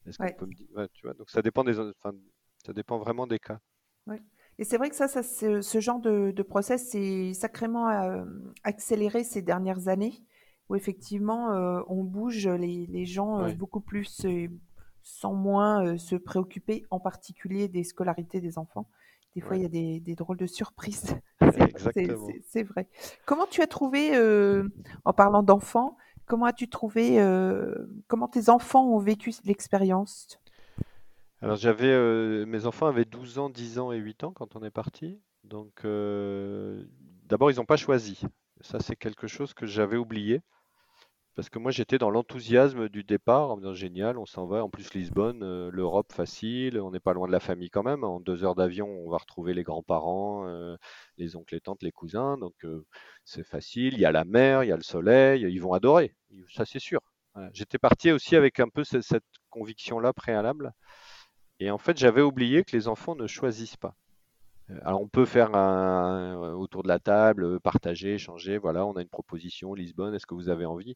est-ce qu'on peut me dire? Tu vois, Donc ça dépend, des, ça dépend vraiment des cas. Et c'est vrai que ça, ça ce genre de, de process s'est sacrément accéléré ces dernières années, où effectivement, on bouge les, les gens beaucoup plus sans moins se préoccuper en particulier des scolarités des enfants. Des fois, il y a des, drôles de surprises. [laughs] c'est vrai. Comment tu as trouvé, euh, en parlant d'enfants, comment as-tu trouvé, euh, comment tes enfants ont vécu l'expérience? Alors j'avais, euh, mes enfants avaient 12 ans, 10 ans et 8 ans quand on est parti. Donc d'abord ils n'ont pas choisi. Ça c'est quelque chose que j'avais oublié. Parce que moi j'étais dans l'enthousiasme du départ en me disant génial, on s'en va. En plus Lisbonne, euh, l'Europe facile, on n'est pas loin de la famille quand même. En deux heures d'avion, on va retrouver les grands-parents, euh, les oncles, les tantes, les cousins. Donc euh, c'est facile. Il y a la mer, il y a le soleil, ils vont adorer. Ça c'est sûr. J'étais parti aussi avec un peu cette, cette conviction-là préalable. Et en fait, j'avais oublié que les enfants ne choisissent pas. Euh, Alors on peut faire autour de la table, euh, partager, échanger. Voilà, on a une proposition, Lisbonne, est-ce que vous avez envie?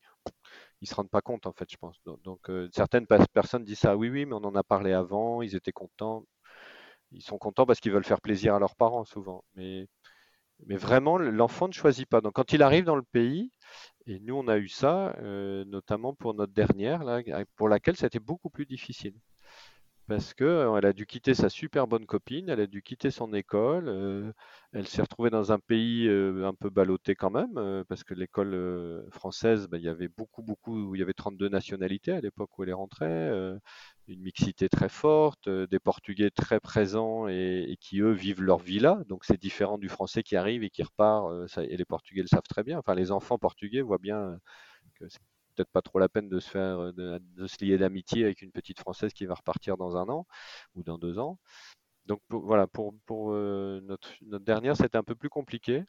Ils se rendent pas compte en fait, je pense. Donc, euh, certaines personnes disent ça, oui, oui, mais on en a parlé avant, ils étaient contents. Ils sont contents parce qu'ils veulent faire plaisir à leurs parents souvent. Mais, vraiment, l'enfant ne choisit pas. Donc quand il arrive dans le pays, et nous on a eu ça, notamment pour notre dernière, pour laquelle c'était beaucoup plus difficile. Parce que euh, elle a dû quitter sa super bonne copine, elle a dû quitter son école, elle s'est retrouvée dans un pays un peu ballotté quand même, parce que l'école française, ben, il y avait beaucoup, beaucoup, il y avait 32 nationalités à l'époque où elle est rentrée, une mixité très forte, des Portugais très présents et, qui eux vivent leur vie là, donc c'est différent du Français qui arrive et qui repart, et les Portugais le savent très bien, enfin les enfants portugais voient bien que c'est peut-être pas trop la peine de se faire, euh, de, se lier d'amitié avec une petite Française qui va repartir dans un an ou dans deux ans. Donc voilà, pour, pour euh, notre, notre dernière, c'était un peu plus compliqué.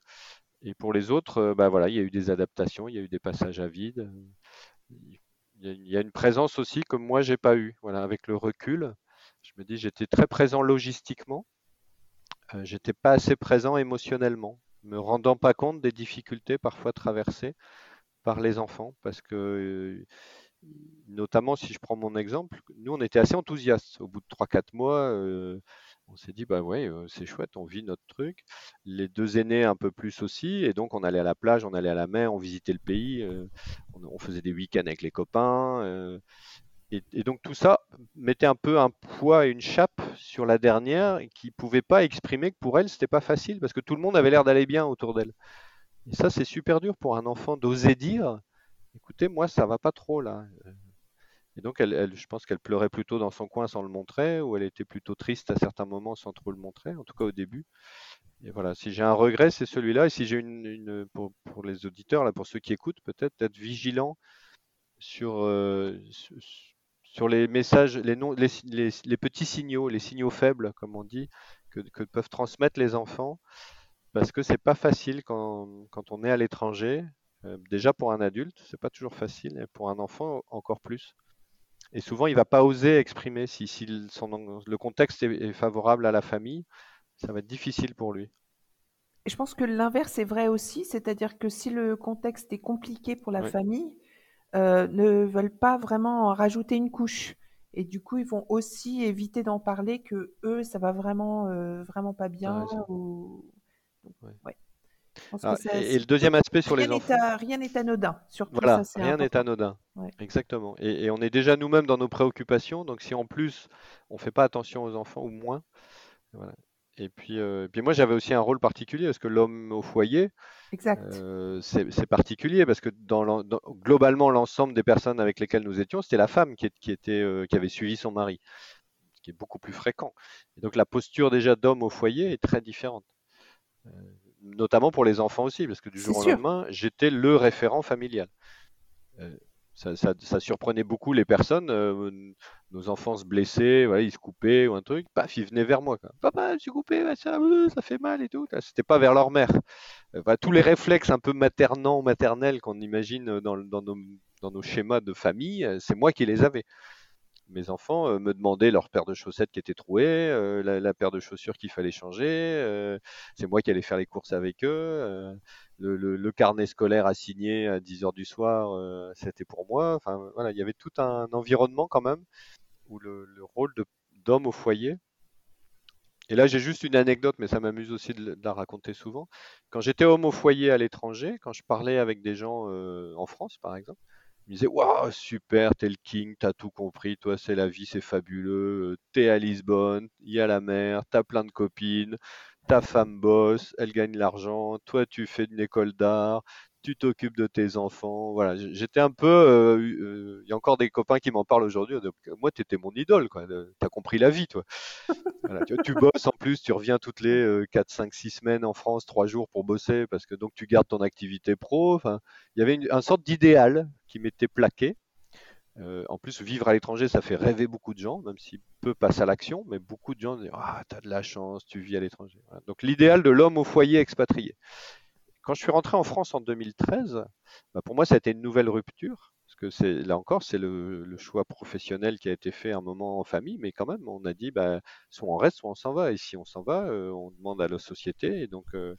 Et pour les autres, euh, bah voilà, il y a eu des adaptations, il y a eu des passages à vide. Il y a, il y a une présence aussi que moi j'ai pas eu. Voilà, avec le recul, je me dis j'étais très présent logistiquement, euh, j'étais pas assez présent émotionnellement, me rendant pas compte des difficultés parfois traversées par les enfants, parce que notamment si je prends mon exemple, nous on était assez enthousiastes. Au bout de trois quatre mois, on s'est dit bah ouais, c'est chouette, on vit notre truc. Les deux aînés un peu plus aussi, et donc on allait à la plage, on allait à la mer, on visitait le pays, on, faisait des week-ends avec les copains. et, et donc tout ça mettait un peu un poids et une chape sur la dernière qui pouvait pas exprimer que pour elle c'était pas facile parce que tout le monde avait l'air d'aller bien autour d'elle. Et ça c'est super dur pour un enfant d'oser dire Écoutez, moi, ça va pas trop là. Et donc, je pense qu'elle pleurait plutôt dans son coin sans le montrer, ou elle était plutôt triste à certains moments sans trop le montrer, en tout cas au début. Et voilà, si j'ai un regret, c'est celui-là. Et si j'ai une, pour, les auditeurs, là, pour ceux qui écoutent, peut-être d'être vigilant sur, euh, sur, les messages, les, petits signaux, les signaux faibles, comme on dit, que peuvent transmettre les enfants, parce que c'est pas facile quand, quand on est à l'étranger. Euh, déjà pour un adulte, c'est pas toujours facile, et pour un enfant encore plus. Et souvent, il va pas oser exprimer si, si le, son- le contexte est, est favorable à la famille, ça va être difficile pour lui. Et je pense que l'inverse est vrai aussi, c'est-à-dire que si le contexte est compliqué pour la famille, euh, ne veulent pas vraiment en rajouter une couche. Et du coup, ils vont aussi éviter d'en parler que eux, ça va vraiment, euh, vraiment pas bien. Ou... Ouais. ouais. Ah, ça, et, et le deuxième aspect sur rien les enfants, à- rien n'est anodin. Surtout, ça, voilà, c'est rien n'est anodin. Ouais. Exactement. Et, et on est déjà nous-mêmes dans nos préoccupations, donc si en plus on fait pas attention aux enfants ou moins, voilà. Et puis, euh, puis moi j'avais aussi un rôle particulier parce que l'homme au foyer, euh, c'est particulier parce que dans globalement l'ensemble des personnes avec lesquelles nous étions, c'était la femme qui, qui était, euh, qui avait suivi son mari, ce qui est beaucoup plus fréquent. Et donc la posture déjà d'homme au foyer est très différente, notamment pour les enfants aussi, parce que du jour au sûr. lendemain, j'étais le référent familial. Euh, ça, ça- ça surprenait beaucoup les personnes. euh, nos enfants se blessaient, voilà, ils se coupaient ou un truc, paf, ils venaient vers moi. quoi. Papa, je me suis coupé, ça, euh, ça fait mal et tout. C'était pas vers leur mère. Euh, voilà, tous les réflexes un peu maternants, maternels qu'on imagine euh, dans, dans nos, dans nos schémas de famille, euh, c'est moi qui les avais. Mes enfants euh, me demandaient leur paire de chaussettes qui était trouée, euh, la, paire de chaussures qu'il fallait changer. euh, c'est moi qui allais faire les courses avec eux. le, carnet scolaire à signer à 10 heures du soir, c'était pour moi. Enfin, voilà, il y avait tout un environnement quand même où le, le rôle d'homme au foyer. Et là, j'ai juste une anecdote, mais ça m'amuse aussi de, la raconter souvent. Quand j'étais homme au foyer à l'étranger, quand je parlais avec des gens en France, par exemple, ils me disaient Waouh, super, t'es le king, t'as tout compris, toi, c'est la vie, c'est fabuleux, euh, t'es à Lisbonne, il y a la mer, t'as plein de copines, ta femme bosse, elle gagne l'argent, toi, tu fais une école d'art, tu t'occupes de tes enfants. Voilà, j'étais un peu. Euh, euh, il y a encore des copains qui m'en parlent aujourd'hui. Moi, tu étais mon idole, quoi. Tu as compris la vie, toi. [laughs] tu, bosses en plus, tu reviens toutes les 4, 5, 6 semaines en France, 3 jours pour bosser, parce que donc tu gardes ton activité pro. Enfin, il y avait une, sorte d'idéal qui m'était plaqué. Euh, en plus, vivre à l'étranger, ça fait rêver beaucoup de gens, même si peu passent à l'action, mais beaucoup de gens disent Ah, t'as de la chance, tu vis à l'étranger. Donc, l'idéal de l'homme au foyer expatrié. Quand je suis rentré en France en 2013, bah, pour moi, ça a été une nouvelle rupture, parce que c'est là encore, c'est le, choix professionnel qui a été fait un moment en famille, mais quand même, on a dit bah, soit on reste, soit on s'en va. Et si on s'en va, euh, on demande à la société. Et donc, euh,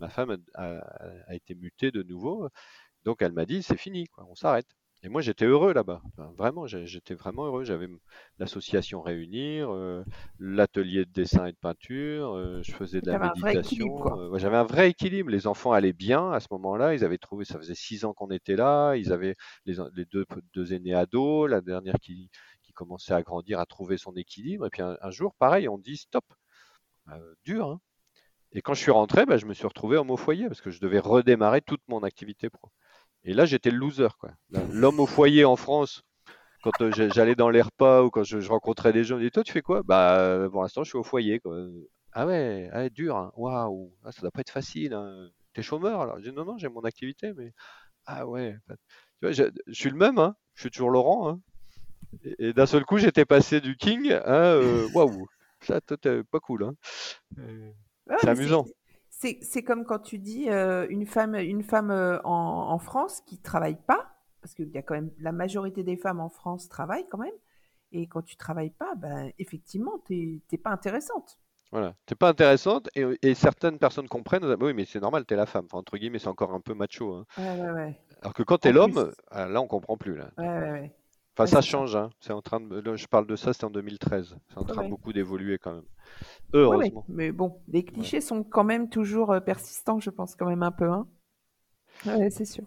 ma femme a, a, été mutée de nouveau. Donc, elle m'a dit c'est fini, quoi, on s'arrête. Et moi, j'étais heureux là-bas. vraiment, j'étais vraiment heureux. J'avais l'association Réunir, euh, l'atelier de dessin et de peinture, euh, je faisais de la méditation. Euh, j'avais un vrai équilibre. Les enfants allaient bien à ce moment-là. Ils avaient trouvé, ça faisait six ans qu'on était là. Ils avaient les, deux, deux, aînés ados, la dernière qui, qui, commençait à grandir, à trouver son équilibre. Et puis un, jour, pareil, on dit stop. dur, hein et quand je suis rentré, bah, je me suis retrouvé en au foyer parce que je devais redémarrer toute mon activité pro. Et là, j'étais le loser. L'homme au foyer en France, quand euh, j'allais dans les repas ou quand je, rencontrais des gens, je Toi, tu fais quoi? Bah, euh, pour l'instant, je suis au foyer. Ah ouais, ah, dur. Hein. Waouh, ah, ça doit pas être facile. Hein. T'es chômeur alors? Je dis Non, non, j'ai mon activité, mais. Ah ouais. Tu vois, je, suis le même, hein. je suis toujours Laurent. Hein. Et, d'un seul coup, j'étais passé du King à euh, Waouh, ça, t'es pas cool. Hein. c'est amusant c'est comme quand tu dis euh, une femme, une femme euh, en, France qui travaille pas, parce qu'il y a quand même la majorité des femmes en France travaillent quand même, et quand tu travailles pas, ben effectivement, tu n'es pas intéressante. Voilà, t'es pas intéressante et, certaines personnes comprennent. Oui, mais c'est normal, tu es la femme. entre guillemets, c'est encore un peu macho. Hein. Alors que quand tu es l'homme, ah, là, on comprend plus là. Enfin, ça change. Hein. C'est en train de. Je parle de ça, c'était en 2013. C'est en train beaucoup d'évoluer quand même. Heureusement. mais bon, les clichés sont quand même toujours euh, persistants, je pense quand même un peu. Hein. c'est sûr.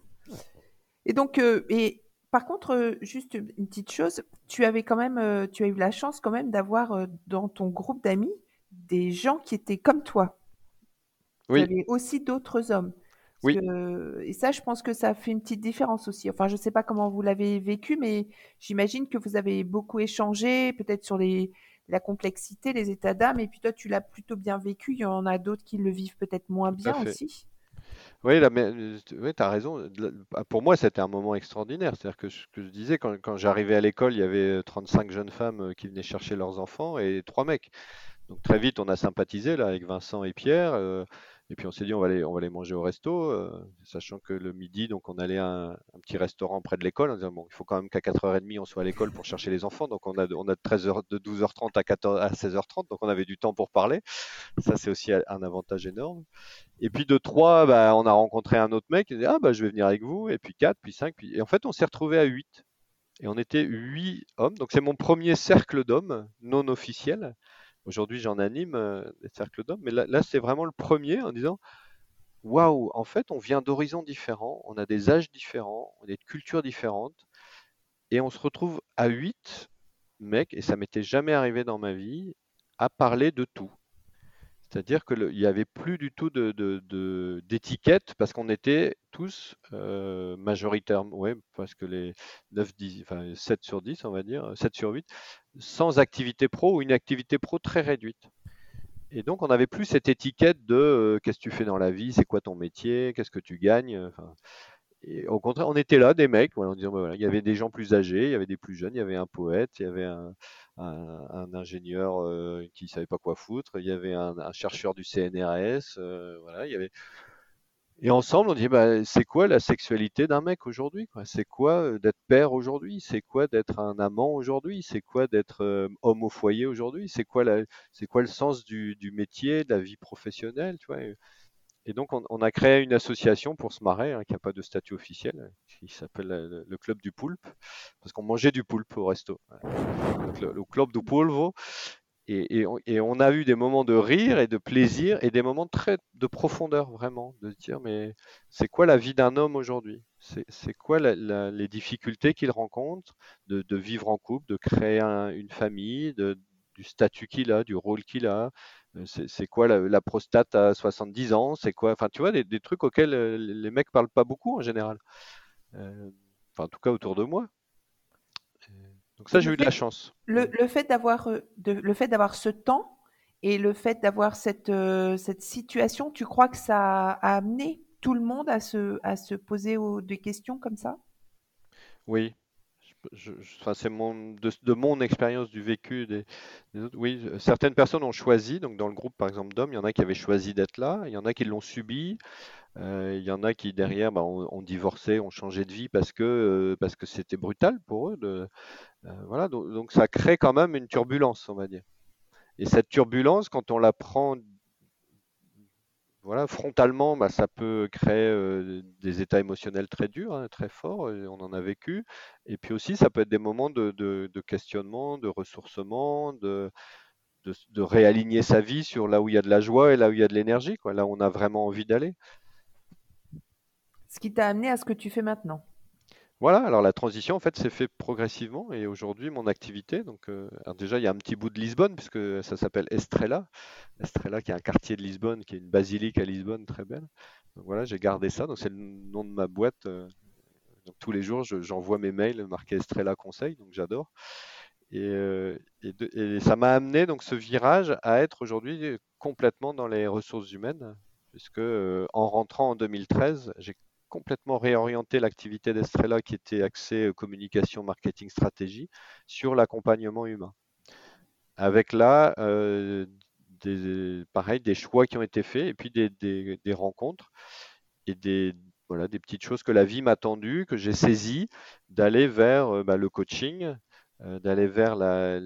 Et donc, euh, et par contre, euh, juste une petite chose, tu avais quand même, tu as eu la chance quand même d'avoir dans ton groupe d'amis des gens qui étaient comme toi. Oui. Tu avais aussi d'autres hommes. Oui. et ça, je pense que ça fait une petite différence aussi. Enfin, je ne sais pas comment vous l'avez vécu, mais j'imagine que vous avez beaucoup échangé, peut-être sur les, la complexité, les états d'âme, et puis toi, tu l'as plutôt bien vécu. Il y en a d'autres qui le vivent peut-être moins bien aussi. Oui, oui tu as raison. Pour moi, c'était un moment extraordinaire. C'est-à-dire que ce que je disais, quand, quand j'arrivais à l'école, il y avait 35 jeunes femmes euh, qui venaient chercher leurs enfants et trois mecs. Donc très vite, on a sympathisé là avec Vincent et Pierre. Euh, et puis on s'est dit on va aller on va aller manger au resto, euh, sachant que le midi donc on allait à un, petit restaurant près de l'école. On disait bon il faut quand même qu'à 4h30 on soit à l'école pour chercher les enfants. Donc on a on a de 13h de 12h30 à 14 à 16h30 donc on avait du temps pour parler. Ça c'est aussi un avantage énorme. Et puis de 3 bah, on a rencontré un autre mec qui disait ah bah je vais venir avec vous et puis 4 puis 5 puis et en fait on s'est retrouvé à 8 et on était 8 hommes. Donc c'est mon premier cercle d'hommes non officiel. Aujourd'hui, j'en anime euh, des cercles d'hommes, mais là, c'est vraiment le premier en disant waouh, en fait, on vient d'horizons différents, on a des âges différents, on a des cultures différentes, et on se retrouve à huit mecs, et ça m'était jamais arrivé dans ma vie, à parler de tout. C'est-à-dire qu'il n'y avait plus du tout d'étiquette parce qu'on était tous euh, majoritaires, ouais, parce que les 9, 10, enfin 7 sur 10, on va dire, 7 sur 8, sans activité pro ou une activité pro très réduite. Et donc, on n'avait plus cette étiquette de euh, qu'est-ce que tu fais dans la vie, c'est quoi ton métier, qu'est-ce que tu gagnes. et au contraire, on était là, des mecs, en disant, bah, voilà, il y avait des gens plus âgés, il y avait des plus jeunes, il y avait un poète, il y avait un, ingénieur euh, qui savait pas quoi foutre, il y avait un, chercheur du CNRS, euh, voilà, il y avait. Et ensemble, on dit, bah, c'est quoi la sexualité d'un mec aujourd'hui C'est quoi euh, d'être père aujourd'hui? C'est quoi d'être un amant aujourd'hui? C'est quoi d'être homme au foyer aujourd'hui? C'est quoi, quoi le sens du, du, métier, de la vie professionnelle tu vois? Et donc, on, a créé une association pour se marrer, hein, qui n'a pas de statut officiel, qui s'appelle le, Club du Poulpe, parce qu'on mangeait du poulpe au resto. le, Club du Pulvo. Et, on, a eu des moments de rire et de plaisir et des moments très de profondeur, vraiment, de se dire, mais c'est quoi la vie d'un homme aujourd'hui? C'est quoi les difficultés qu'il rencontre de, vivre en couple, de créer une famille, du statut qu'il a, du rôle qu'il a, c'est quoi la, prostate à 70 ans? C'est quoi? Enfin, tu vois, des, trucs auxquels les mecs parlent pas beaucoup en général. enfin, en tout cas, autour de moi. Donc ça, j'ai eu de la chance. Le, fait d'avoir le fait d'avoir ce temps et le fait d'avoir cette, cette situation, tu crois que ça a amené tout le monde à se, à se poser des questions comme ça? Oui, c'est mon, de, mon expérience du vécu des, autres. Oui, certaines personnes ont choisi. Donc, dans le groupe, par exemple, d'hommes, il y en a qui avaient choisi d'être là. Il y en a qui l'ont subi. Euh, il y en a qui, derrière, bah, ont, divorcé, ont changé de vie parce que euh, c'était brutal pour eux. Euh, voilà. Donc, ça crée quand même une turbulence, on va dire. Et cette turbulence, quand on la prend voilà, frontalement, bah, ça peut créer des états émotionnels très durs, hein, très forts, on en a vécu. Et puis aussi, ça peut être des moments de, questionnement, de ressourcement, de, de, réaligner sa vie sur là où il y a de la joie et là où il y a de l'énergie, là où on a vraiment envie d'aller. Ce qui t'a amené à ce que tu fais maintenant. Voilà, alors la transition en fait s'est fait progressivement et aujourd'hui mon activité, donc euh, déjà il y a un petit bout de Lisbonne puisque ça s'appelle Estrella, Estrella qui est un quartier de Lisbonne, qui est une basilique à Lisbonne très belle. Donc voilà, j'ai gardé ça, donc c'est le nom de ma boîte. Euh, donc tous les jours j'envoie mes mails marqués Estrella Conseil, donc j'adore. Et, euh, et, ça m'a amené donc ce virage à être aujourd'hui complètement dans les ressources humaines, puisque en rentrant en 2013, j'ai complètement réorienté l'activité d'Estrella qui était axée euh, communication, marketing, stratégie sur l'accompagnement humain. Avec là, euh, des, pareil, des choix qui ont été faits et puis des, rencontres et des, voilà, des petites choses que la vie m'a que j'ai saisi, d'aller vers euh, bah, le coaching, d'aller vers la,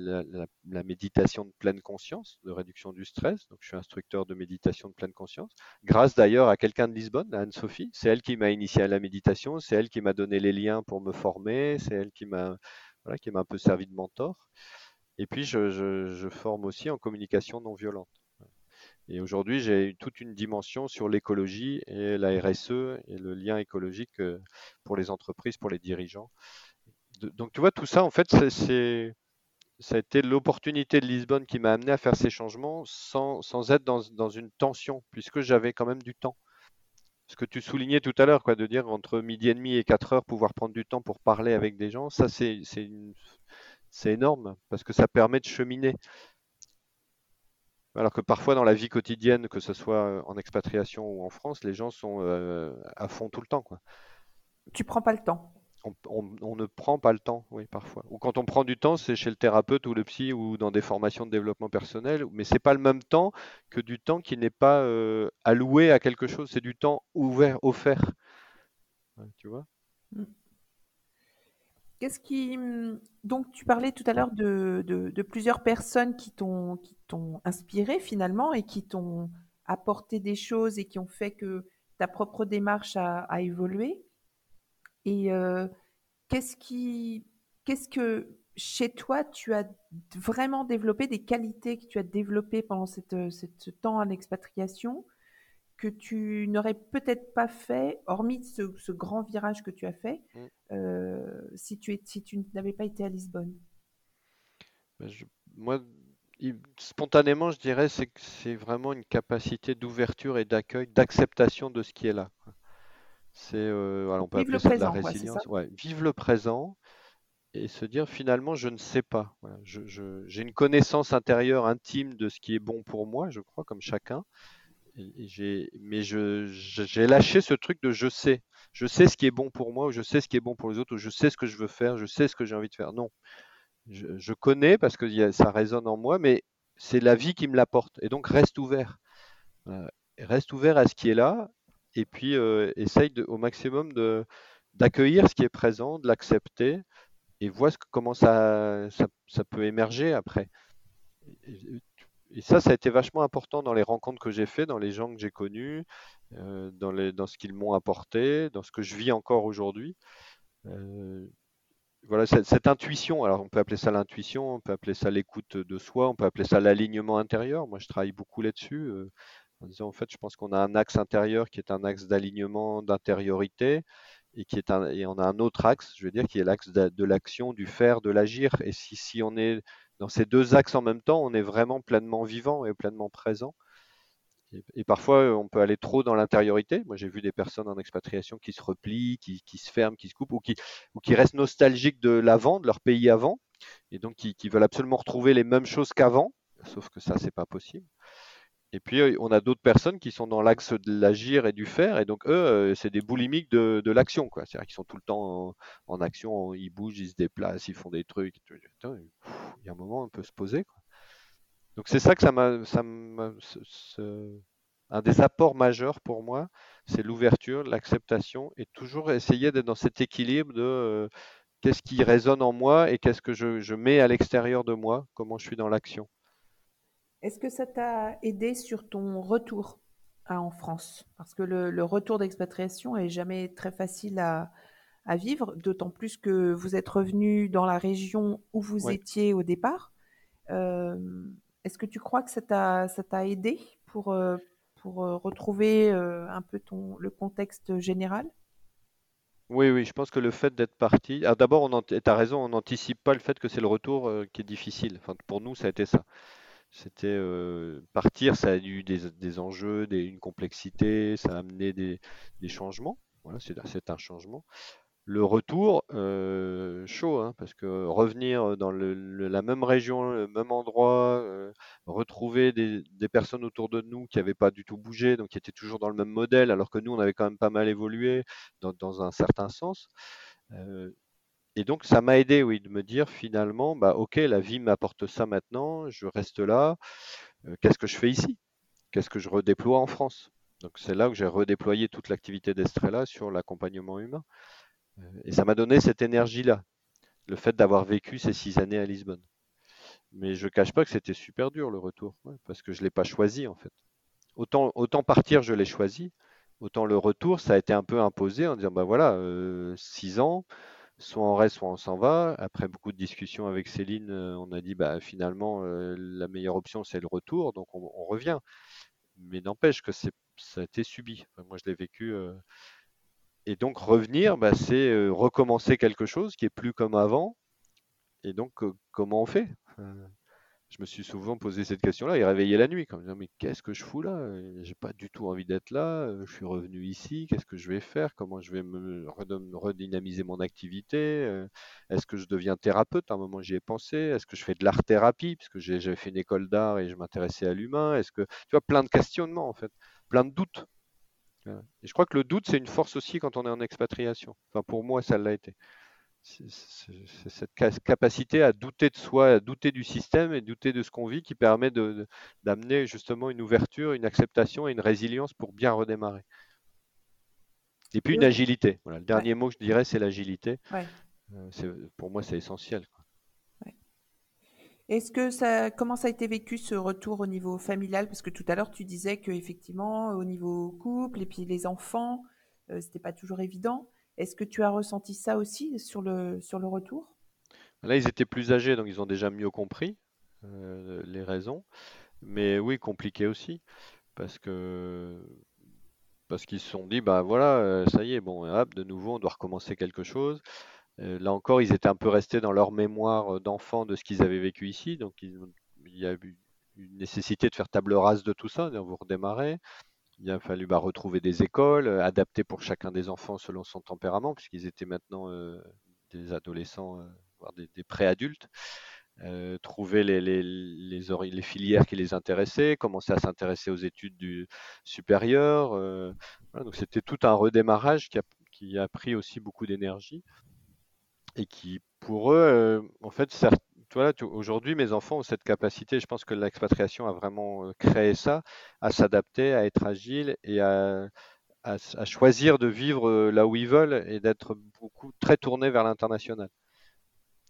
méditation de pleine conscience, de réduction du stress. Donc, je suis instructeur de méditation de pleine conscience, grâce d'ailleurs à quelqu'un de Lisbonne, Anne-Sophie. C'est elle qui m'a initié à la méditation, c'est elle qui m'a donné les liens pour me former, c'est elle qui m'a voilà, un peu servi de mentor. Et puis, je, forme aussi en communication non violente. Et aujourd'hui, j'ai toute une dimension sur l'écologie et la RSE et le lien écologique euh, pour les entreprises, pour les dirigeants donc tu vois, tout ça, en fait, c'est, ça a été l'opportunité de Lisbonne qui m'a amené à faire ces changements sans, sans être dans, dans, une tension, puisque j'avais quand même du temps. Ce que tu soulignais tout à l'heure, quoi, de dire entre midi et demi et 4 heures, pouvoir prendre du temps pour parler avec des gens, ça c'est, énorme, parce que ça permet de cheminer. Alors que parfois dans la vie quotidienne, que ce soit en expatriation ou en France, les gens sont euh, à fond tout le temps. Quoi. Tu prends pas le temps on, ne prend pas le temps, oui, parfois. Ou quand on prend du temps, c'est chez le thérapeute ou le psy ou dans des formations de développement personnel, mais c'est pas le même temps que du temps qui n'est pas euh, alloué à quelque chose, c'est du temps ouvert, offert. tu vois? Mm. Qu'est-ce donc, tu parlais tout à l'heure de, plusieurs personnes qui t'ont inspiré finalement et qui t'ont apporté des choses et qui ont fait que ta propre démarche a évolué. Et qu'est-ce qui, qu'est-ce que chez toi tu as vraiment développé des qualités que tu as développées pendant cette, ce temps en expatriation que tu n'aurais peut-être pas fait, hormis ce, grand virage que tu as fait, mmh. si tu, es, si tu n'avais pas été à Lisbonne? Bah, Moi, spontanément, je dirais c'est que c'est vraiment une capacité d'ouverture et d'accueil, d'acceptation de ce qui est là. C'est, euh, on peut appeler ça de la résilience. vive le présent et se dire finalement je ne sais pas. j'ai une connaissance intérieure intime de ce qui est bon pour moi, je crois, comme chacun. Et, mais j'ai lâché ce truc de je sais. Je sais ce qui est bon pour moi, ou je sais ce qui est bon pour les autres, ou je sais ce que je veux faire, je sais ce que j'ai envie de faire. Non. Je, connais parce que ça résonne en moi, mais c'est la vie qui me l'apporte. Et donc reste ouvert. reste ouvert à ce qui est là et puis euh, essaye au maximum d'accueillir ce qui est présent, de l'accepter et vois comment ça, peut émerger après. Et, ça, ça a été vachement important dans les rencontres que j'ai faites, dans les gens que j'ai connus, euh, dans, ce qu'ils m'ont apporté, dans ce que je vis encore aujourd'hui. Euh, voilà, cette, intuition, alors on peut appeler ça l'intuition, on peut appeler ça l'écoute de soi, on peut appeler ça l'alignement intérieur. Moi, je travaille beaucoup là-dessus en fait, je pense qu'on a un axe intérieur qui est un axe d'alignement, d'intériorité, et qui est et on a un autre axe, je veux dire, qui est l'axe de, l'action, du faire, de l'agir. Et si, si on est dans ces deux axes en même temps, on est vraiment pleinement vivant et pleinement présent. Et, parfois, on peut aller trop dans l'intériorité. Moi, j'ai vu des personnes en expatriation qui se replient, qui, se ferment, qui se coupent, ou qui, restent nostalgiques de l'avant, de leur pays avant, et donc qui, qui veulent absolument retrouver les mêmes choses qu'avant, sauf que ça, c'est pas possible. Et puis, euh, on a d'autres personnes qui sont dans l'axe de l'agir et du faire. Et donc, eux, euh, c'est des boulimiques de, de l'action. C'est-à-dire qu'ils sont tout le temps en, action, ils bougent, ils se déplacent, ils font des trucs. il y a un moment, on peut se poser. Donc, c'est ça que ça m'a. Un des apports majeurs pour moi, c'est l'ouverture, l'acceptation et toujours essayer d'être dans cet équilibre de euh, qu'est-ce qui résonne en moi et qu'est-ce que je, je mets à l'extérieur de moi, comment je suis dans l'action. Est-ce que ça t'a aidé sur ton retour en France? Parce que le, retour d'expatriation est jamais très facile à, vivre, d'autant plus que vous êtes revenu dans la région où vous étiez au départ. Euh, est-ce que tu crois que ça t'a aidé pour, euh, pour euh, retrouver un peu ton, le contexte général? Oui, oui, je pense que le fait d'être parti. D'abord, tu as raison, on n'anticipe pas le fait que c'est le retour qui est difficile. Enfin, pour nous, ça a été ça. C'était euh, partir, ça a eu des, enjeux, une complexité, ça a amené des, changements. Voilà, c'est un changement. Le retour, euh, chaud, hein, parce que revenir dans la même région, le même endroit, euh, retrouver des, personnes autour de nous qui n'avaient pas du tout bougé, donc qui étaient toujours dans le même modèle, alors que nous, on avait quand même pas mal évolué dans un certain sens. Et donc, ça m'a aidé, oui, de me dire finalement, bah, ok, la vie m'apporte ça maintenant, je reste là. Euh, qu'est-ce que je fais ici? Qu'est-ce que je redéploie en France? Donc, c'est là que j'ai redéployé toute l'activité d'Estrella sur l'accompagnement humain. Euh, et ça m'a donné cette énergie-là, le fait d'avoir vécu ces six années à Lisbonne. Mais je ne cache pas que c'était super dur le retour, parce que je ne l'ai pas choisi en fait. Autant, partir, je l'ai choisi, autant le retour, ça a été un peu imposé en disant, bah voilà, euh, six ans, soit on reste, soit on s'en va. Après beaucoup de discussions avec Céline, euh, on a dit bah finalement euh, la meilleure option c'est le retour, donc on, revient. Mais n'empêche que ça a été subi. moi je l'ai vécu. Euh, et donc revenir, bah, c'est recommencer quelque chose qui est plus comme avant. Et donc comment on fait? Je me suis souvent posé cette question-là et réveillé la nuit quand même. Mais qu'est-ce que je fous là? J'ai pas du tout envie d'être là. Je suis revenu ici. Qu'est-ce que je vais faire? Comment je vais me redynamiser mon activité? Euh, Est-ce que je deviens thérapeute? À un moment, j'y ai pensé. Est-ce que je fais de l'art-thérapie? Parce que j'avais fait une école d'art et je m'intéressais à l'humain. Est-ce que tu vois plein de questionnements en fait, plein de doutes. Et je crois que le doute, c'est une force aussi quand on est en expatriation. Enfin, pour moi, ça l'a été c'est cette capacité à douter de soi, à douter du système et douter de ce qu'on vit qui permet d'amener justement une ouverture, une acceptation et une résilience pour bien redémarrer. Et puis une agilité. Voilà, le dernier mot que je dirais, c'est l'agilité. Euh, pour moi, c'est essentiel. Est-ce que ça, comment ça a été vécu ce retour au niveau familial? Parce que tout à l'heure, tu disais que effectivement, au niveau couple et puis les enfants, euh, c'était pas toujours évident. Est-ce que tu as ressenti ça aussi sur le, retour? Là, ils étaient plus âgés, donc ils ont déjà mieux compris euh, les raisons. Mais oui, compliqué aussi, parce que parce qu'ils se sont dit, bah voilà, euh, ça y est, bon, hop, de nouveau, on doit recommencer quelque chose. Euh, là encore, ils étaient un peu restés dans leur mémoire d'enfant de ce qu'ils avaient vécu ici, donc il y a eu une nécessité de faire table rase de tout ça, vous redémarrer. Il a fallu bah, retrouver des écoles, euh, adapter pour chacun des enfants selon son tempérament, puisqu'ils étaient maintenant euh, des adolescents, euh, voire des, préadultes. trouver les, filières qui les intéressaient, commencer à s'intéresser aux études du, supérieures. donc c'était tout un redémarrage qui a, qui a pris aussi beaucoup d'énergie et qui, pour eux, en fait, aujourd'hui, mes enfants ont cette capacité, je pense que l'expatriation a vraiment créé ça, à s'adapter, à être agile et à, choisir de vivre là où ils veulent et d'être beaucoup très tournés vers l'international.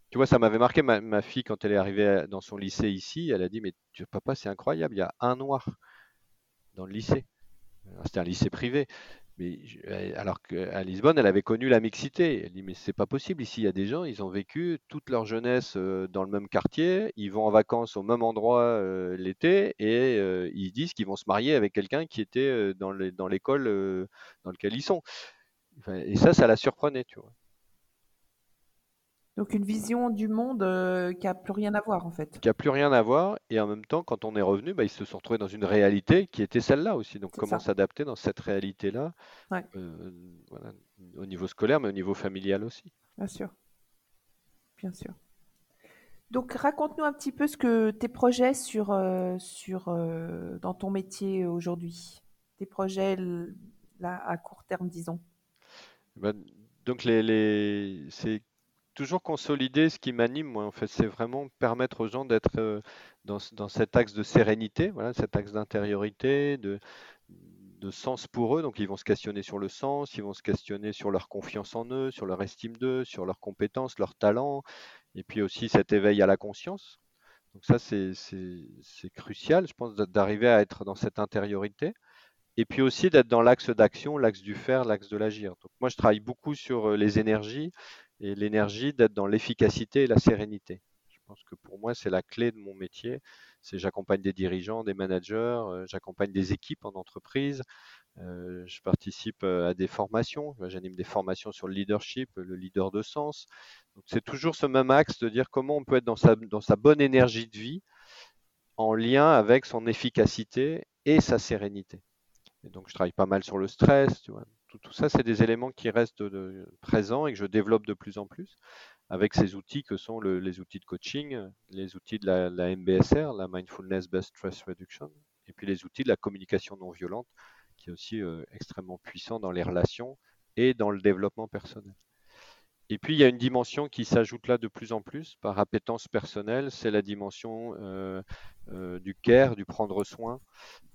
Tu vois, ça m'avait marqué ma, fille quand elle est arrivée dans son lycée ici, elle a dit mais papa c'est incroyable, il y a un noir dans le lycée. C'était un lycée privé. Mais alors qu'à Lisbonne, elle avait connu la mixité. Elle dit mais c'est pas possible. Ici, il y a des gens, ils ont vécu toute leur jeunesse euh, dans le même quartier, ils vont en vacances au même endroit euh, l'été et euh, ils disent qu'ils vont se marier avec quelqu'un qui était dans l'école dans lequel ils sont. et ça, ça la surprenait, tu vois. Donc une vision du monde euh, qui a plus rien à voir en fait. qui a plus rien à voir. Et en même temps, quand on est revenu, bah, ils se sont retrouvés dans une réalité qui était celle-là aussi. Donc, comment s'adapter dans cette réalité-là, Ouais. euh, voilà, au niveau scolaire, mais au niveau familial aussi. Bien sûr. Bien sûr. Donc raconte-nous un petit peu ce que tes projets sur, euh, sur dans ton métier aujourd'hui. Tes projets là, à court terme, disons. Bah, donc, les, les- c'est toujours consolider ce qui m'anime, moi, en fait. C'est vraiment permettre aux gens d'être euh, dans, dans cet axe de sérénité, voilà, cet axe d'intériorité, de, de sens pour eux. Donc, ils vont se questionner sur le sens, ils vont se questionner sur leur confiance en eux, sur leur estime d'eux, sur leurs compétences, leurs talents, et puis aussi cet éveil à la conscience. Donc ça, c'est crucial, je pense, d'a- d'arriver à être dans cette intériorité. Et puis aussi d'être dans l'axe d'action, l'axe du faire, l'axe de l'agir. Donc moi, je travaille beaucoup sur euh, les énergies et l'énergie d'être dans l'efficacité et la sérénité. Je pense que pour moi, c'est la clé de mon métier. C'est j'accompagne des dirigeants, des managers, euh, j'accompagne des équipes en entreprise, euh, je participe euh, à des formations, j'anime des formations sur le leadership, le leader de sens. C'est toujours ce même axe de dire comment on peut être dans sa, dans sa bonne énergie de vie en lien avec son efficacité et sa sérénité. Et donc je travaille pas mal sur le stress, tu vois. Tout, ça, c'est des éléments qui restent présents et que je développe de plus en plus avec ces outils que sont le- les outils de coaching, les outils de la, la MBSR, la Mindfulness Based Stress Reduction, et puis les outils de la communication non violente, qui est aussi euh, extrêmement puissant dans les relations et dans le développement personnel. Et puis il y a une dimension qui s'ajoute là de plus en plus par appétence personnelle, c'est la dimension euh, euh, du care, du prendre soin,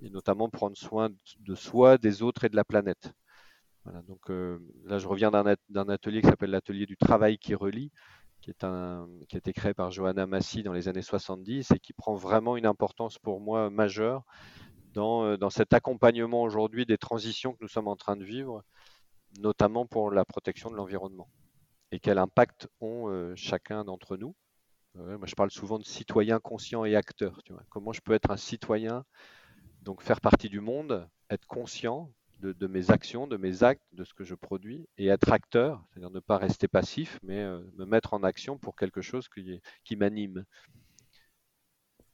et notamment prendre soin de soi, des autres et de la planète. Donc euh, là, je reviens d'un at- d'un atelier qui s'appelle l'atelier du travail qui relie, qui, est un, a été créé par Johanna Massy dans les années 70 et qui prend vraiment une importance pour moi majeure dans, euh, dans cet accompagnement aujourd'hui des transitions que nous sommes en train de vivre, notamment pour la protection de l'environnement. Et quel impact ont euh, chacun d'entre nous. Moi, je parle souvent de citoyen conscient et acteur. Comment je peux être un citoyen, donc faire partie du monde, être conscient de, de mes actions, de mes actes, de ce que je produis, et être acteur, c'est-à-dire ne pas rester passif, mais euh, me mettre en action pour quelque chose qui, qui m'anime.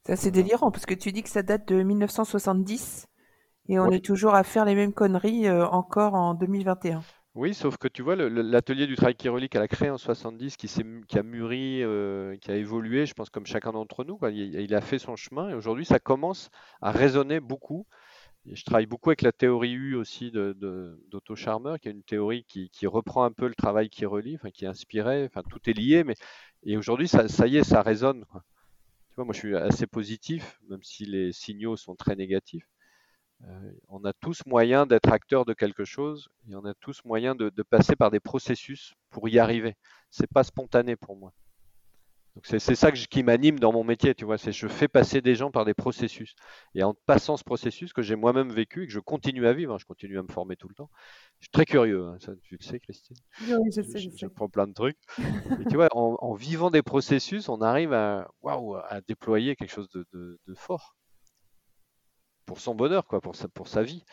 C'est assez Voilà. délirant parce que tu dis que ça date de 1970 et on Oui. est toujours à faire les mêmes conneries euh, encore en 2021. Oui, sauf que tu vois, l'atelier du travail chirurgique qu'elle a créé en 70, qui, qui a mûri, euh, qui a évolué, je pense comme chacun d'entre nous, quoi. Il, il a fait son chemin et aujourd'hui, ça commence à résonner beaucoup. Je travaille beaucoup avec la théorie U aussi Scharmer, qui est une théorie qui, reprend un peu le travail qui relie, enfin, qui inspiré, enfin, tout est lié, mais et aujourd'hui, ça, y est, ça résonne. Tu vois, moi, je suis assez positif, même si les signaux sont très négatifs. Euh, on a tous moyen d'être acteur de quelque chose et on a tous moyen de, de passer par des processus pour y arriver. C'est pas spontané pour moi. Donc c'est ça que je- qui m'anime dans mon métier, tu vois, c'est je fais passer des gens par des processus. Et en passant ce processus que j'ai moi-même vécu et que je continue à vivre, hein, je continue à me former tout le temps. Je suis très curieux, hein, ça, tu le sais, Christine. Oui, je sais, je sais. J'apprends plein de trucs. Et tu vois, en, en vivant des processus, on arrive à, déployer quelque chose de, de- de fort pour son bonheur, quoi, pour sa, pour sa vie.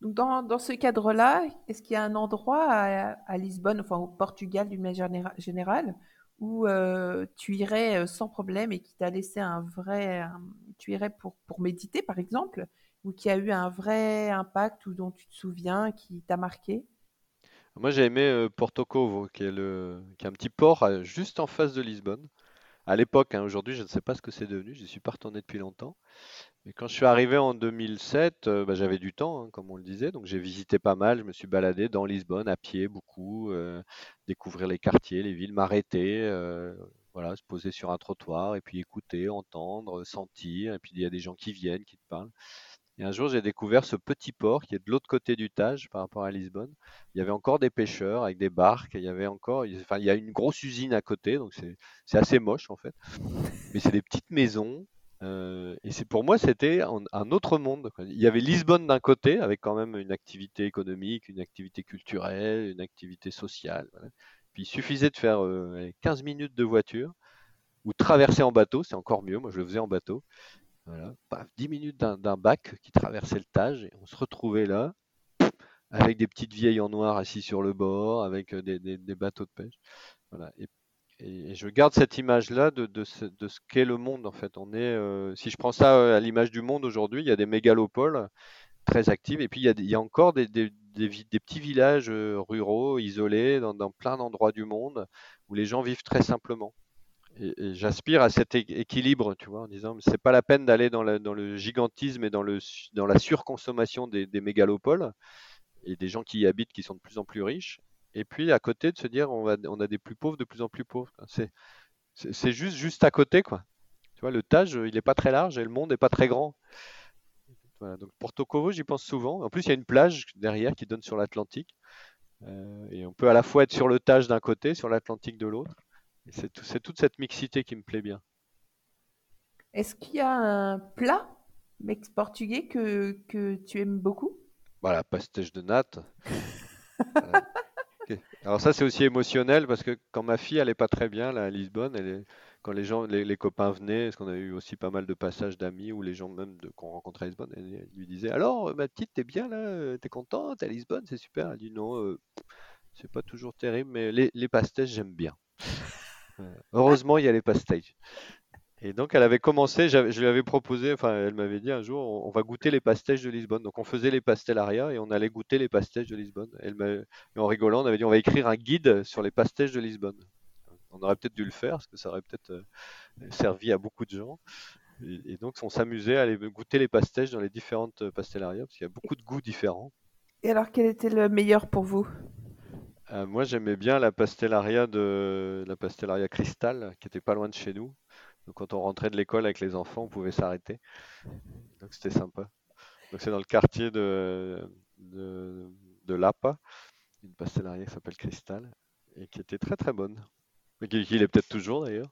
Donc dans, dans ce cadre-là, est-ce qu'il y a un endroit à, à Lisbonne, enfin au Portugal d'une manière généra- générale, où euh, tu irais euh, sans problème et qui t'a laissé un vrai, tu irais pour, pour méditer par exemple, ou qui a eu un vrai impact ou dont tu te souviens, qui t'a marqué? Moi, j'ai aimé euh, Porto Covo, qui est le, qui est un petit port juste en face de Lisbonne. À l'époque, hein, aujourd'hui, je ne sais pas ce que c'est devenu, je n'y suis pas retourné depuis longtemps. Quand je suis arrivé en 2007, euh, bah, j'avais du temps, hein, comme on le disait, donc j'ai visité pas mal, je me suis baladé dans Lisbonne à pied beaucoup, euh, découvrir les quartiers, les villes, m'arrêter, euh, voilà, se poser sur un trottoir et puis écouter, entendre, sentir, et puis il y a des gens qui viennent, qui te parlent. Et un jour, j'ai découvert ce petit port qui est de l'autre côté du Tage par rapport à Lisbonne. Il y avait encore des pêcheurs avec des barques, il y avait encore, enfin, il y a une grosse usine à côté, donc c'est assez moche en fait. Mais c'est des petites maisons. Euh, et c'est pour moi, c'était un, autre monde. Il y avait Lisbonne d'un côté, avec quand même une activité économique, une activité culturelle, une activité sociale. Puis il suffisait de faire euh, allez, 15 minutes de voiture ou traverser en bateau, c'est encore mieux. Moi, je le faisais en bateau. Voilà, paf, 10 minutes d'un bac qui traversait le Tage et on se retrouvait là avec des petites vieilles en noir assis sur le bord, avec des, des, bateaux de pêche. Je garde cette image-là de, de, ce, qu'est le monde en fait. On est, si je prends ça à l'image du monde aujourd'hui, il y a des mégalopoles très actives et puis il y a, encore des, petits villages ruraux isolés dans, plein d'endroits du monde où les gens vivent très simplement. Et, j'aspire à cet équilibre, tu vois, en disant c'est pas la peine d'aller dans, dans, le gigantisme et dans, le, dans la surconsommation des, mégalopoles et des gens qui y habitent qui sont de plus en plus riches. Et puis à côté de se dire on, va, on a des plus pauvres de plus en plus pauvres. C'est, c'est juste juste à côté quoi. Tu vois, le Tage il est pas très large et le monde est pas très grand. Voilà, donc Porto Covo, j'y pense souvent. En plus, il y a une plage derrière qui donne sur l'Atlantique. Euh, et on peut à la fois être sur le Tage d'un côté, sur l'Atlantique de l'autre. C'est tout, toute cette mixité qui me plaît bien. Est-ce qu'il y a un plat mix portugais que, que tu aimes beaucoup? Voilà, pastéis de natte. Euh, [laughs] Alors ça, c'est aussi émotionnel parce que quand ma fille, elle est pas très bien là, à Lisbonne, quand les gens, les, copains venaient, parce qu'on a eu aussi pas mal de passages d'amis ou les gens même qu'on rencontrait à Lisbonne, elle, lui disait alors ma petite, t'es bien là, t'es contente à Lisbonne, c'est super. Elle dit non, euh, c'est pas toujours terrible, mais les, les j'aime bien. Heureusement, il y a les pastéis. Et donc, elle avait commencé, je lui avais proposé, enfin, elle m'avait dit un jour, on, va goûter les pastéis de Lisbonne. Donc, on faisait les pastellaria et on allait goûter les pastéis de Lisbonne. Elle et en rigolant, on avait dit, on va écrire un guide sur les pastéis de Lisbonne. On aurait peut-être dû le faire, parce que ça aurait peut-être euh, servi à beaucoup de gens. Et, donc, on s'amusait à aller goûter les pastéis dans les différentes pastellarias, parce qu'il y a beaucoup de goûts différents. Et alors, quel était le meilleur pour vous? Euh, moi, j'aimais bien la pastellaria de la pastellaria Cristal, qui était pas loin de chez nous. Donc, quand on rentrait de l'école avec les enfants, on pouvait s'arrêter. Donc, c'était sympa. Donc, c'est dans le quartier de, de, de Lapa, une pastellaria qui s'appelle Cristal, et qui était très très bonne. Mais qui, est peut-être toujours d'ailleurs.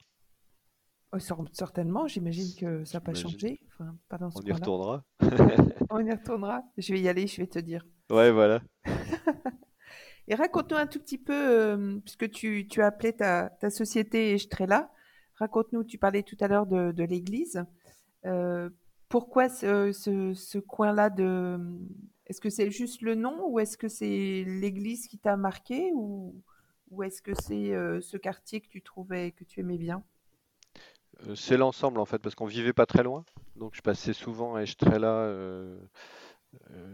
Oh, certainement, j'imagine que ça n'a pas changé. Enfin, pas dans on y retournera. [laughs] on y retournera. Je vais y aller, je vais te dire. Ouais, voilà. [laughs] Et raconte-nous un tout petit peu, euh, puisque tu, tu, as appelé ta, ta société Estrella, raconte-nous, tu parlais tout à l'heure de, l'église. Euh, pourquoi ce, coin-là de... Est-ce que c'est juste le nom ou est-ce que c'est l'église qui t'a marqué ou, est-ce que c'est euh, ce quartier que tu trouvais, que tu aimais bien? C'est l'ensemble en fait, parce qu'on vivait pas très loin. Donc je passais souvent à Estrella.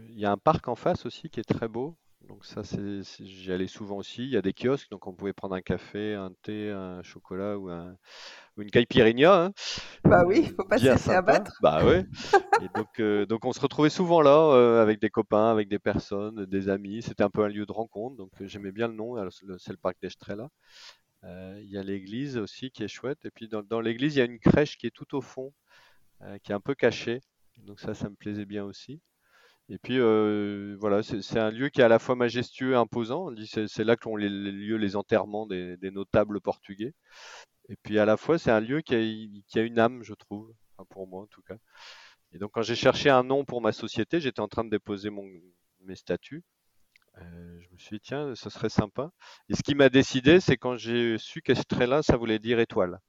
Il y a un parc en face aussi qui est très beau. Donc ça, c'est, j'y allais souvent aussi. Il y a des kiosques, donc on pouvait prendre un café, un thé, un chocolat ou, un, ou une caipirinha. Hein. Bah oui, il faut pas se laisser abattre. Bah ouais. [laughs] Et donc, euh, donc on se retrouvait souvent là euh, avec des copains, avec des personnes, des amis. C'était un peu un lieu de rencontre, donc euh, j'aimais bien le nom. C'est le parc d'Estrella. Euh, il y a l'église aussi qui est chouette. Et puis dans, dans l'église, il y a une crèche qui est tout au fond, qui est un peu cachée. Donc ça, ça me plaisait bien aussi. Et puis euh, voilà, c'est un lieu qui est à la fois majestueux et imposant. C'est là qu'ont les, les lieux les enterrements des, des, notables portugais. Et puis à la fois, c'est un lieu qui a, qui a, une âme, je trouve, enfin pour moi en tout cas. Et donc quand j'ai cherché un nom pour ma société, j'étais en train de déposer mon, mes statuts. Euh, je me suis dit, tiens, ce serait sympa. Et ce qui m'a décidé, c'est quand j'ai su qu'Estrella, ça voulait dire étoile.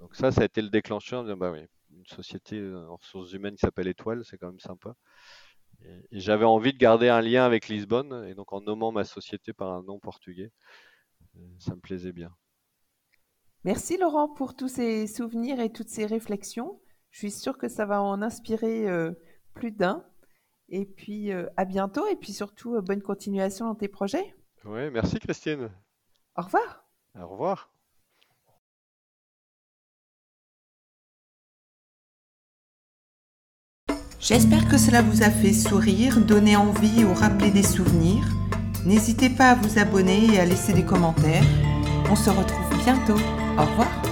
Donc ça, ça a été le déclencheur. Bah oui, une société en ressources humaines qui s'appelle Étoile, c'est quand même sympa. Et, j'avais envie de garder un lien avec Lisbonne, et donc en nommant ma société par un nom portugais, euh, ça me plaisait bien. Merci Laurent pour tous ces souvenirs et toutes ces réflexions. Je suis sûre que ça va en inspirer euh, plus d'un. Et puis euh, à bientôt et puis surtout bonne continuation dans tes projets. Oui, merci Christine. Au revoir. Au revoir. J'espère que cela vous a fait sourire, donner envie ou rappeler des souvenirs. N'hésitez pas à vous abonner et à laisser des commentaires. On se retrouve bientôt. Au revoir.